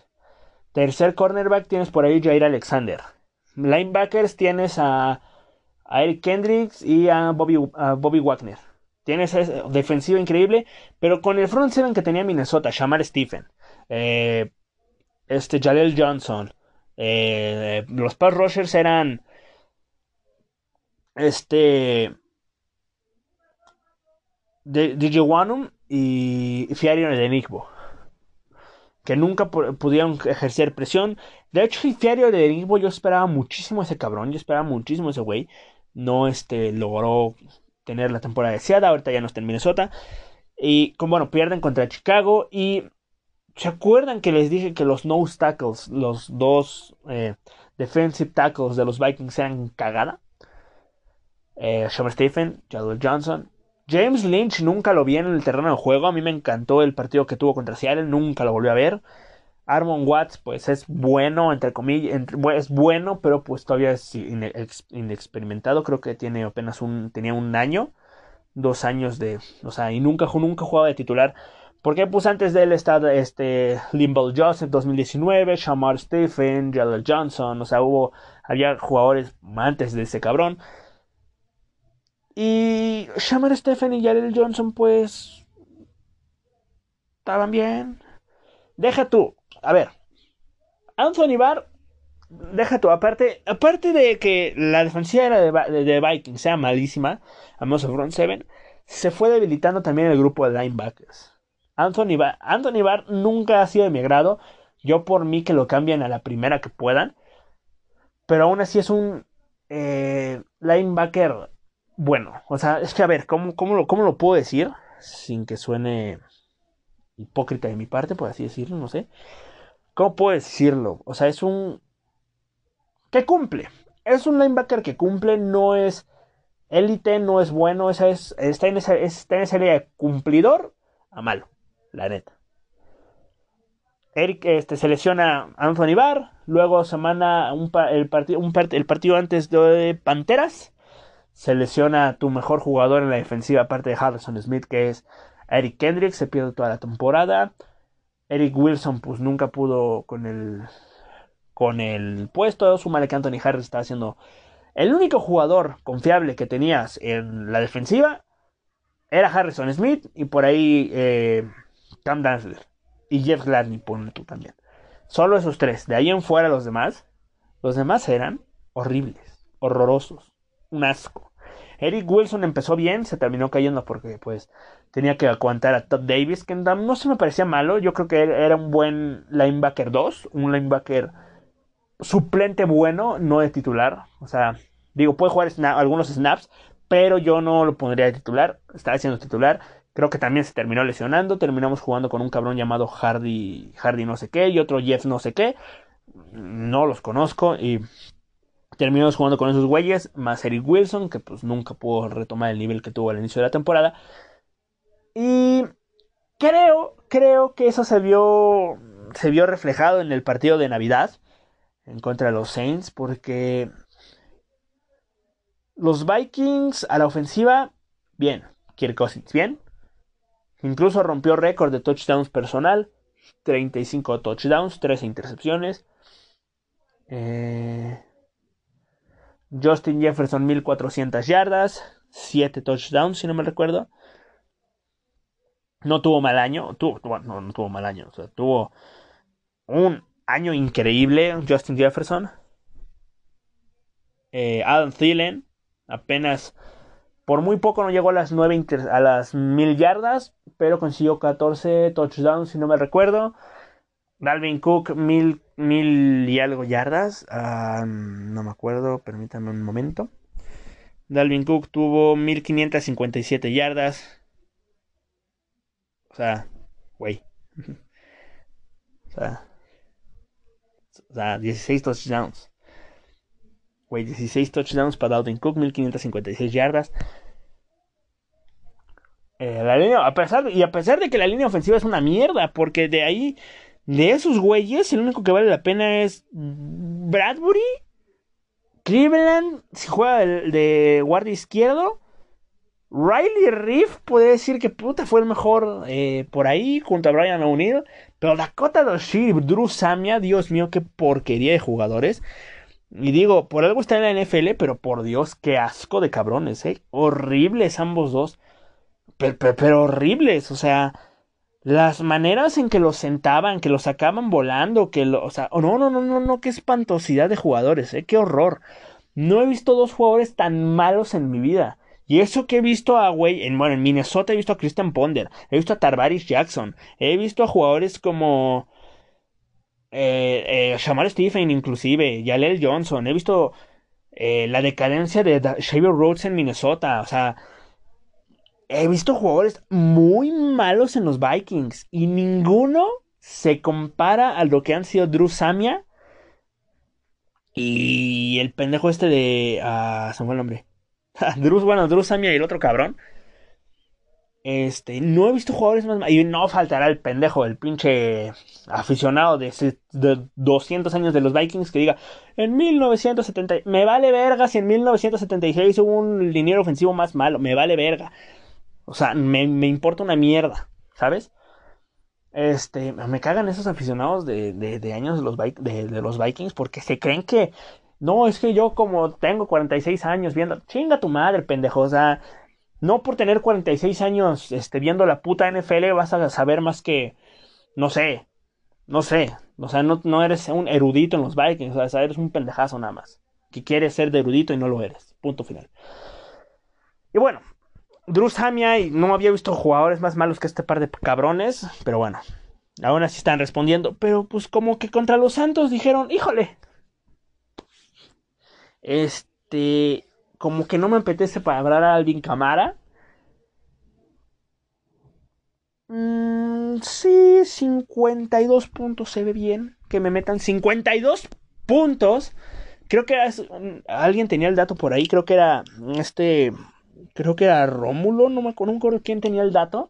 Tercer cornerback tienes por ahí Jair Alexander. Linebackers tienes a, Eric Kendricks y a Bobby, Bobby Wagner. Tienes defensiva increíble, pero con el front seven que tenía Minnesota, Shamar Stephen, eh, este Jaleel Johnson, eh, los pass rushers eran este y Fiario de Enigbo que nunca pudieron ejercer presión. De hecho, Fiario de Enigbo yo esperaba muchísimo ese cabrón, yo esperaba muchísimo ese güey. No este, logró tener la temporada deseada, ahorita ya no está en Minnesota. Y bueno, pierden contra Chicago y ¿Se acuerdan que les dije que los nose tackles, los dos eh, defensive tackles de los Vikings eran cagada? Eh, Stephen, Jadwell Johnson. James Lynch nunca lo vi en el terreno de juego. A mí me encantó el partido que tuvo contra Seattle. Nunca lo volvió a ver. Armon Watts, pues es bueno, entre comillas, es bueno, pero pues todavía es inexperimentado. Creo que tiene apenas un, tenía un año, dos años de, o sea, y nunca, nunca jugaba de titular. Porque pues antes de él está este Limble Joseph 2019, Shamar Stephen, Jalen Johnson, o sea, hubo, había jugadores antes de ese cabrón. Y Shamar Stephen y Jalen Johnson pues estaban bien. Deja tú, a ver, Anthony Barr, deja tú, aparte, aparte de que la defensiva de, de, Vikings sea malísima, a menos of front 7, se fue debilitando también el grupo de linebackers. Anthony Barr, Anthony Barr nunca ha sido de mi agrado. Yo por mí que lo cambien a la primera que puedan. Pero aún así es un eh, linebacker bueno. O sea, es que a ver, ¿cómo, cómo, lo, ¿cómo lo puedo decir? Sin que suene hipócrita de mi parte, por así decirlo, no sé. ¿Cómo puedo decirlo? O sea, es un... que cumple. Es un linebacker que cumple, no es élite, no es bueno, esa es, está, en esa, está en esa área de cumplidor a malo la neta. Eric este, selecciona a Anthony Barr, luego semana un, el, partido, el partido antes de Panteras, selecciona a tu mejor jugador en la defensiva aparte de Harrison Smith, que es Eric Kendrick, se pierde toda la temporada. Eric Wilson pues nunca pudo con el con el puesto, sumale que Anthony Harris está haciendo el único jugador confiable que tenías en la defensiva era Harrison Smith y por ahí eh, Cam Dansler y Jeff Gladney, ponle tú también. Solo esos tres. De ahí en fuera los demás, los demás eran horribles, horrorosos, un asco. Eric Wilson empezó bien, se terminó cayendo porque pues tenía que aguantar a Todd Davis, que no se me parecía malo, yo creo que era un buen linebacker 2, un linebacker suplente bueno, no de titular, o sea, digo, puede jugar algunos snaps, pero yo no lo pondría de titular, estaba siendo titular, Creo que también se terminó lesionando. Terminamos jugando con un cabrón llamado Hardy, Hardy no sé qué y otro Jeff no sé qué. No los conozco y terminamos jugando con esos güeyes. Más Eric Wilson, que pues nunca pudo retomar el nivel que tuvo al inicio de la temporada. Y creo, creo que eso se vio, se vio reflejado en el partido de Navidad en contra de los Saints porque los Vikings a la ofensiva, bien. Kirk Cousins, bien. Incluso rompió récord de touchdowns personal. 35 touchdowns, 13 intercepciones. Eh, Justin Jefferson 1400 yardas, 7 touchdowns si no me recuerdo. No tuvo mal año, tuvo, no, no tuvo mal año, tuvo un año increíble Justin Jefferson. Eh, Adam Thielen apenas por muy poco no llegó a las 9 a las 1000 yardas, pero consiguió 14 touchdowns, si no me recuerdo. Dalvin Cook, 1000, y algo yardas. Ah, no me acuerdo, permítanme un momento. Dalvin Cook tuvo 1557 yardas. O sea, güey. (laughs) O sea, o sea, 16 touchdowns. Güey, 16 touchdowns para Dalvin Cook, 1556 yardas. Eh, la línea, a pesar, y a pesar de que la línea ofensiva es una mierda, porque de ahí, de esos güeyes, el único que vale la pena es Bradbury, Cleveland, si juega de, guardia izquierdo, Riley Reef puede decir que puta fue el mejor eh, por ahí junto a Brian O'Neill. Pero Dakota Doshi, Drew Samia, Dios mío, qué porquería de jugadores. Y digo, por algo está en la NFL, pero por Dios, qué asco de cabrones, ¿eh? Horribles ambos dos. Pero, horribles, o sea, las maneras en que los sentaban, que los sacaban volando, que lo, o sea, oh, no, no, no, no, no, qué espantosidad de jugadores, ¿eh? Qué horror. No he visto dos jugadores tan malos en mi vida. Y eso que he visto a, güey, en, bueno, en Minnesota he visto a Christian Ponder, he visto a Tarvaris Jackson, he visto a jugadores como eh, eh, Shamar Stephen, inclusive, Yalel Johnson, he visto eh, la decadencia de Xavier Rhodes en Minnesota, o sea, he visto jugadores muy malos en los Vikings y ninguno se compara a lo que han sido Drew Samia y el pendejo este de... Ah, se me fue el nombre. (laughs) Drew, bueno, Drew Samia y el otro cabrón. Este, no he visto jugadores más. Y no faltará el pendejo, el pinche aficionado de, de 200 años de los Vikings que diga: En 1970. Me vale verga si en 1976 hubo un liniero ofensivo más malo. Me vale verga. O sea, me, importa una mierda. ¿Sabes? Este, me cagan esos aficionados de, de, años de los, de los Vikings porque se creen que no, es que yo como tengo 46 años viendo, chinga tu madre, pendejo, o sea, no por tener 46 años este, viendo la puta NFL vas a saber más que, no sé, no sé, o sea, no, no eres un erudito en los Vikings, o sea, eres un pendejazo nada más, que quieres ser de erudito y no lo eres, punto final. Y bueno, Drew Samia y no había visto jugadores más malos que este par de cabrones, pero bueno, aún así están respondiendo, pero pues como que contra los Santos dijeron, híjole, este, como que no me apetece para hablar a Alvin Camara. Mm, sí, 52 puntos se ve bien. Que me metan 52 puntos. Creo que alguien tenía el dato por ahí. Creo que era este. Creo que era Rómulo. No me acuerdo, no me acuerdo quién tenía el dato.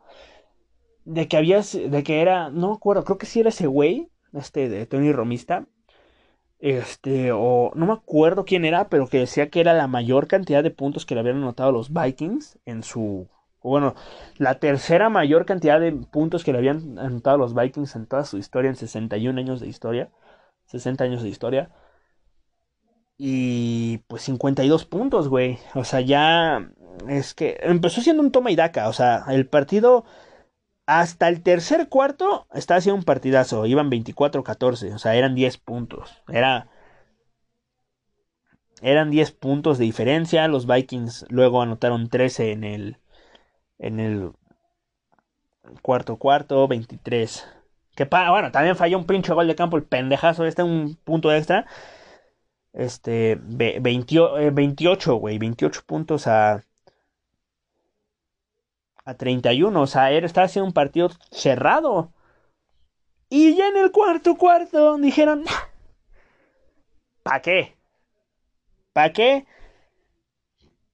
De que había. De que era. No me acuerdo. Creo que sí era ese güey. Este de Tony Romista este, o no me acuerdo quién era, pero que decía que era la mayor cantidad de puntos que le habían anotado los Vikings en su, bueno, la tercera mayor cantidad de puntos que le habían anotado los Vikings en toda su historia, en 61 años de historia, 60 años de historia. Y pues 52 puntos, güey. O sea, ya es que empezó siendo un toma y daca. O sea, el partido hasta el tercer cuarto estaba haciendo un partidazo. Iban 24-14. O sea, eran 10 puntos. Era. Eran 10 puntos de diferencia. Los Vikings luego anotaron 13 en el. En el cuarto cuarto. 23. Que bueno, también falló un pinche gol de campo. El pendejazo. Este un punto extra. Este. 28, eh, güey. 28 puntos a a 31. O sea, estaba haciendo un partido cerrado. Y ya en el cuarto cuarto dijeron, ¿para qué? ¿Para qué?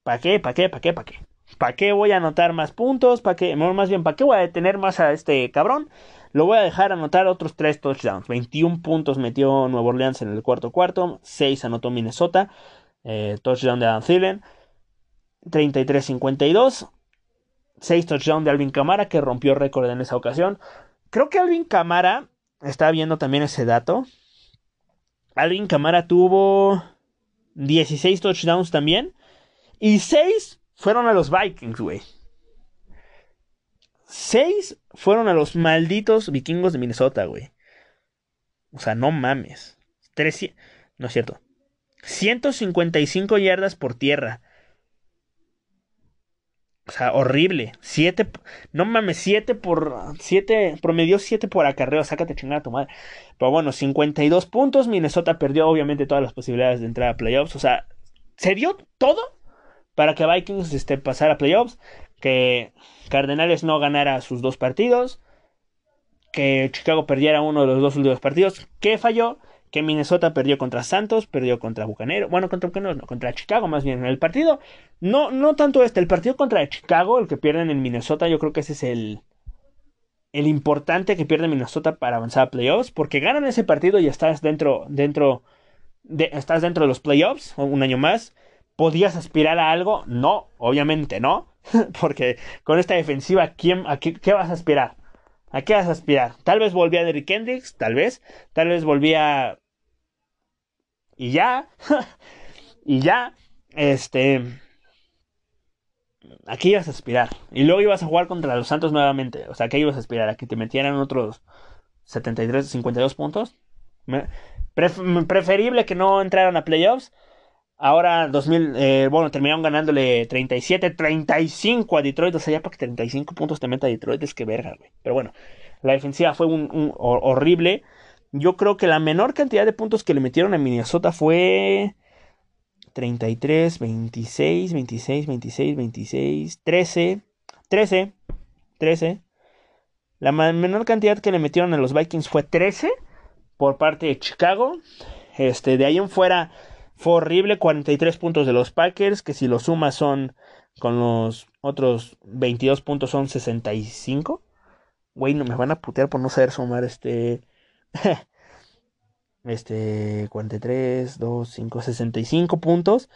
¿Para qué? ¿Para qué? ¿Para qué? ¿Para qué? ¿Para qué voy a anotar más puntos? ¿Para qué? Más bien, ¿para qué voy a detener más a este cabrón? Lo voy a dejar anotar otros 3 touchdowns. 21 puntos metió Nuevo Orleans en el cuarto cuarto. 6 anotó Minnesota. Eh, touchdown de Adam Thielen. 33-52. 6 touchdowns de Alvin Camara, que rompió récord en esa ocasión. Creo que Alvin Camara, estaba viendo también ese dato. Alvin Camara tuvo 16 touchdowns también. Y 6 fueron a los Vikings, güey. 6 fueron a los malditos vikingos de Minnesota, güey. O sea, no mames. No es cierto. 155 yardas por tierra. O sea, horrible. Siete. No mames, siete por. Siete. Promedió siete por acarreo. Sácate chingada a tu madre. Pero bueno, 52 puntos. Minnesota perdió, obviamente, todas las posibilidades de entrar a playoffs. O sea, se dio todo para que Vikings este, pasara a playoffs. Que Cardenales no ganara sus dos partidos. Que Chicago perdiera uno de los dos últimos partidos. ¿Qué falló? Que Minnesota perdió contra Santos, perdió contra Bucanero, bueno, contra no, contra Chicago más bien. El partido, no, no tanto este, el partido contra Chicago, el que pierden en Minnesota, yo creo que ese es el, el importante que pierde Minnesota para avanzar a playoffs, porque ganan ese partido y estás dentro, dentro, de, estás dentro de los playoffs un año más. ¿Podías aspirar a algo? No, obviamente no, (laughs) porque con esta defensiva, ¿quién, a qué, qué vas a aspirar? ¿A qué vas a aspirar? Tal vez volvía Derrick Hendricks, tal vez. Tal vez volvía y ya, (laughs) y ya, este, aquí ibas a aspirar. Y luego ibas a jugar contra los Santos nuevamente. O sea, ¿qué ibas a aspirar? ¿A que te metieran otros 73, 52 puntos? preferible que no entraran a playoffs. Ahora, 2000, eh, bueno, terminaron ganándole 37, 35 a Detroit. O sea, ya para que 35 puntos te meta Detroit es que verga, güey. Pero bueno, la defensiva fue horrible. Yo creo que la menor cantidad de puntos que le metieron a Minnesota fue 33, 26, 26, 26, 26, 13, 13, 13. La menor cantidad que le metieron a los Vikings fue 13 por parte de Chicago. Este, de ahí en fuera fue horrible, 43 puntos de los Packers, que si lo sumas son con los otros 22 puntos son 65. Güey, no me van a putear por no saber sumar este (laughs) este 43, 2, 5, 65 puntos.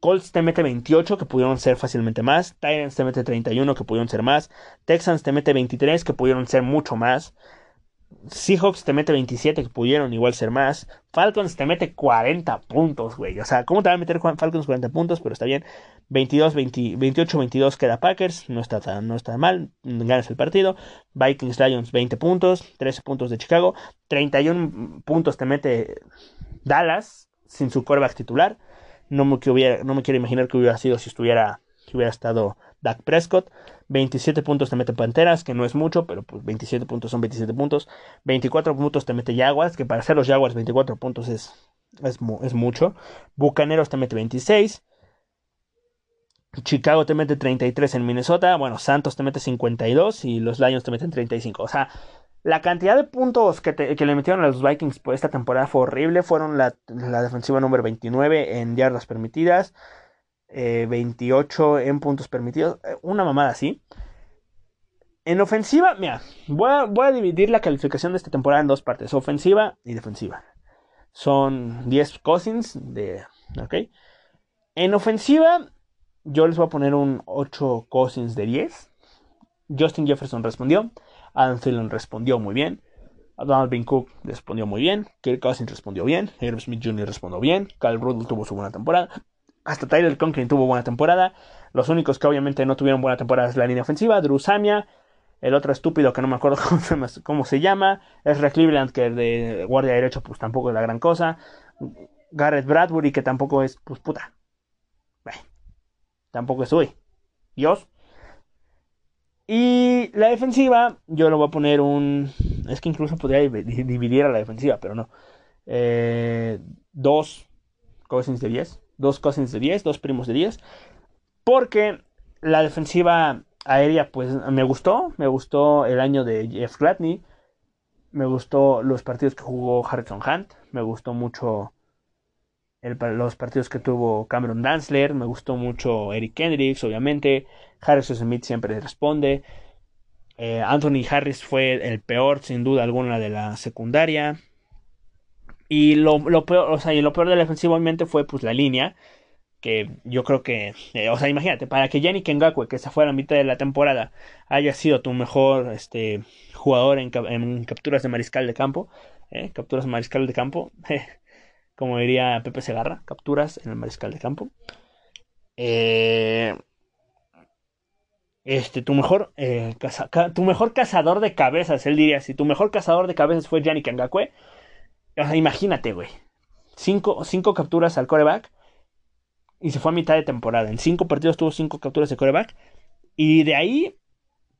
Colts te mete 28 que pudieron ser fácilmente más. Titans te mete 31 que pudieron ser más. Texans te mete 23 que pudieron ser mucho más. Seahawks te mete 27, que pudieron igual ser más. Falcons te mete 40 puntos, güey. O sea, ¿cómo te va a meter Falcons 40 puntos? Pero está bien. 22, 28, 22 queda Packers. No está, no está mal. Ganas el partido. Vikings, Lions 20 puntos. 13 puntos de Chicago. 31 puntos te mete Dallas sin su coreback titular. No me, hubiera, no me quiero imaginar que hubiera sido si estuviera, si hubiera estado Dak Prescott. 27 puntos te mete Panteras, que no es mucho, pero pues 27 puntos son 27 puntos. 24 puntos te mete Jaguars, que para ser los Jaguars 24 puntos es, es, mucho. Bucaneros te mete 26. Chicago te mete 33 en Minnesota. Bueno, Santos te mete 52 y los Lions te meten 35. O sea, la cantidad de puntos que, que le metieron a los Vikings por esta temporada fue horrible. Fueron la, la defensiva número 29 en yardas permitidas. 28 eh, en puntos permitidos, eh, una mamada así. En ofensiva, mira, voy a, dividir la calificación de esta temporada en dos partes, ofensiva y defensiva. Son 10 cousins de... ¿Ok? En ofensiva, yo les voy a poner un 8 cousins de 10. Justin Jefferson respondió. Adam Thielen respondió muy bien. Donald Cook respondió muy bien. Kirk Cousins respondió bien. Herb Smith Jr. respondió bien. Kyle Rudolph tuvo su buena temporada. Hasta Tyler Conklin tuvo buena temporada. Los únicos que obviamente no tuvieron buena temporada es la línea ofensiva. Drew Samia. El otro estúpido que no me acuerdo (laughs) cómo se, llama. Es Cleveland, que de guardia derecho pues tampoco es la gran cosa. Garrett Bradbury, que tampoco es, pues puta. tampoco es hoy. Dios. Y la defensiva, yo lo voy a poner un... Es que incluso podría dividir a la defensiva, pero no. Eh, dos Cousins de 10 dos cousins de 10, dos primos de 10, porque la defensiva aérea pues me gustó, me gustó el año de Jeff Gladney, me gustó los partidos que jugó Harrison Hunt, me gustó mucho los partidos que tuvo Cameron Danzler, me gustó mucho Eric Kendricks, obviamente, Harrison Smith siempre responde, eh, Anthony Harris fue el peor sin duda alguna de la secundaria, y lo, peor, o sea, y lo peor de la defensiva obviamente fue pues la línea. Que yo creo que, eh, o sea, imagínate, para que Yannick Ngakwe, que se fue a la mitad de la temporada, haya sido tu mejor este, jugador en, capturas de mariscal de campo, eh, capturas de mariscal de campo, (laughs) como diría Pepe Segarra, capturas en el mariscal de campo. Eh, este, tu mejor, tu mejor cazador de cabezas, él diría, si tu mejor cazador de cabezas fue Yannick Ngakwe, imagínate, güey. Cinco, cinco capturas al coreback. Y se fue a mitad de temporada. En cinco partidos tuvo cinco capturas de coreback. Y de ahí,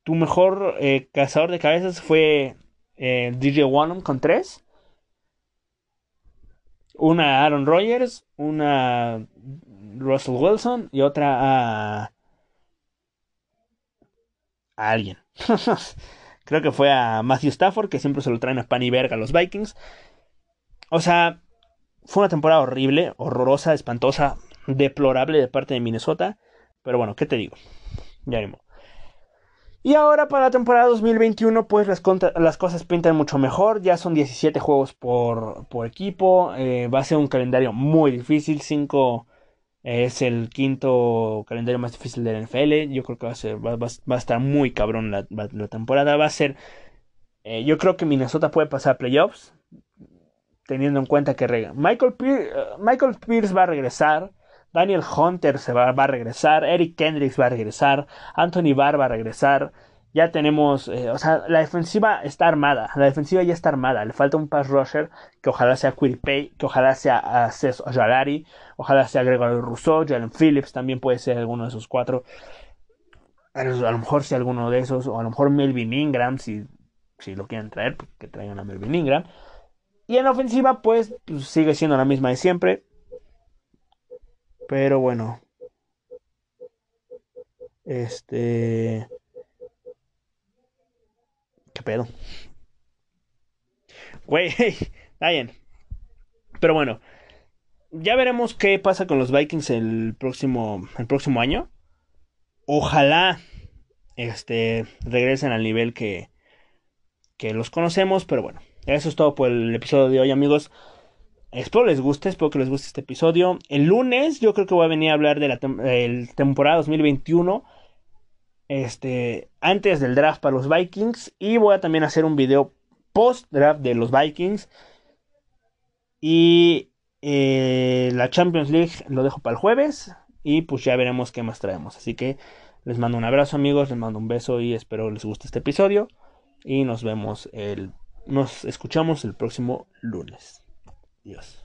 tu mejor eh, cazador de cabezas fue eh, DJ Wanham con tres. Una Aaron Rodgers, una Russell Wilson y otra a, a alguien. (laughs) Creo que fue a Matthew Stafford, que siempre se lo traen a pan y verga a los Vikings. O sea, fue una temporada horrible, horrorosa, espantosa, deplorable de parte de Minnesota. Pero bueno, ¿qué te digo? Ya mismo. Y ahora para la temporada 2021, pues las, las, cosas pintan mucho mejor. Ya son 17 juegos por, equipo. Eh, va a ser un calendario muy difícil. 5 es el quinto calendario más difícil de la NFL. Yo creo que va a, ser, va, a estar muy cabrón la, temporada. Va a ser. Eh, yo creo que Minnesota puede pasar a playoffs. Teniendo en cuenta que Michael, eh, Michael Pierce va a regresar. Daniel Hunter se va, a regresar, Eric Kendricks va a regresar, Anthony Barr va a regresar. Ya tenemos, eh, o sea, la defensiva está armada, la defensiva ya está armada. Le falta un pass rusher que ojalá sea Pay, que ojalá sea Cés Jalari, ojalá sea Gregory Rousseau, Jalen Phillips también puede ser alguno de esos cuatro. A lo mejor sea alguno de esos, o a lo mejor Melvin Ingram, si, si lo quieren traer, pues que traigan a Melvin Ingram. Y en la ofensiva, pues, pues sigue siendo la misma de siempre. Pero bueno. Este. ¿Qué pedo? Güey, (laughs) está bien. Pero bueno. Ya veremos qué pasa con los Vikings el próximo, el próximo año. Ojalá este, regresen al nivel que, que los conocemos. Pero bueno, eso es todo por el episodio de hoy, amigos. Espero les guste, espero que les guste este episodio. El lunes yo creo que voy a venir a hablar de la temporada 2021. Este, antes del draft para los Vikings. Y voy a también hacer un video post draft de los Vikings. Y eh, la Champions League lo dejo para el jueves. Y pues ya veremos qué más traemos. Así que les mando un abrazo amigos, les mando un beso y espero les guste este episodio. Y nos vemos el... Nos escuchamos el próximo lunes. Dios.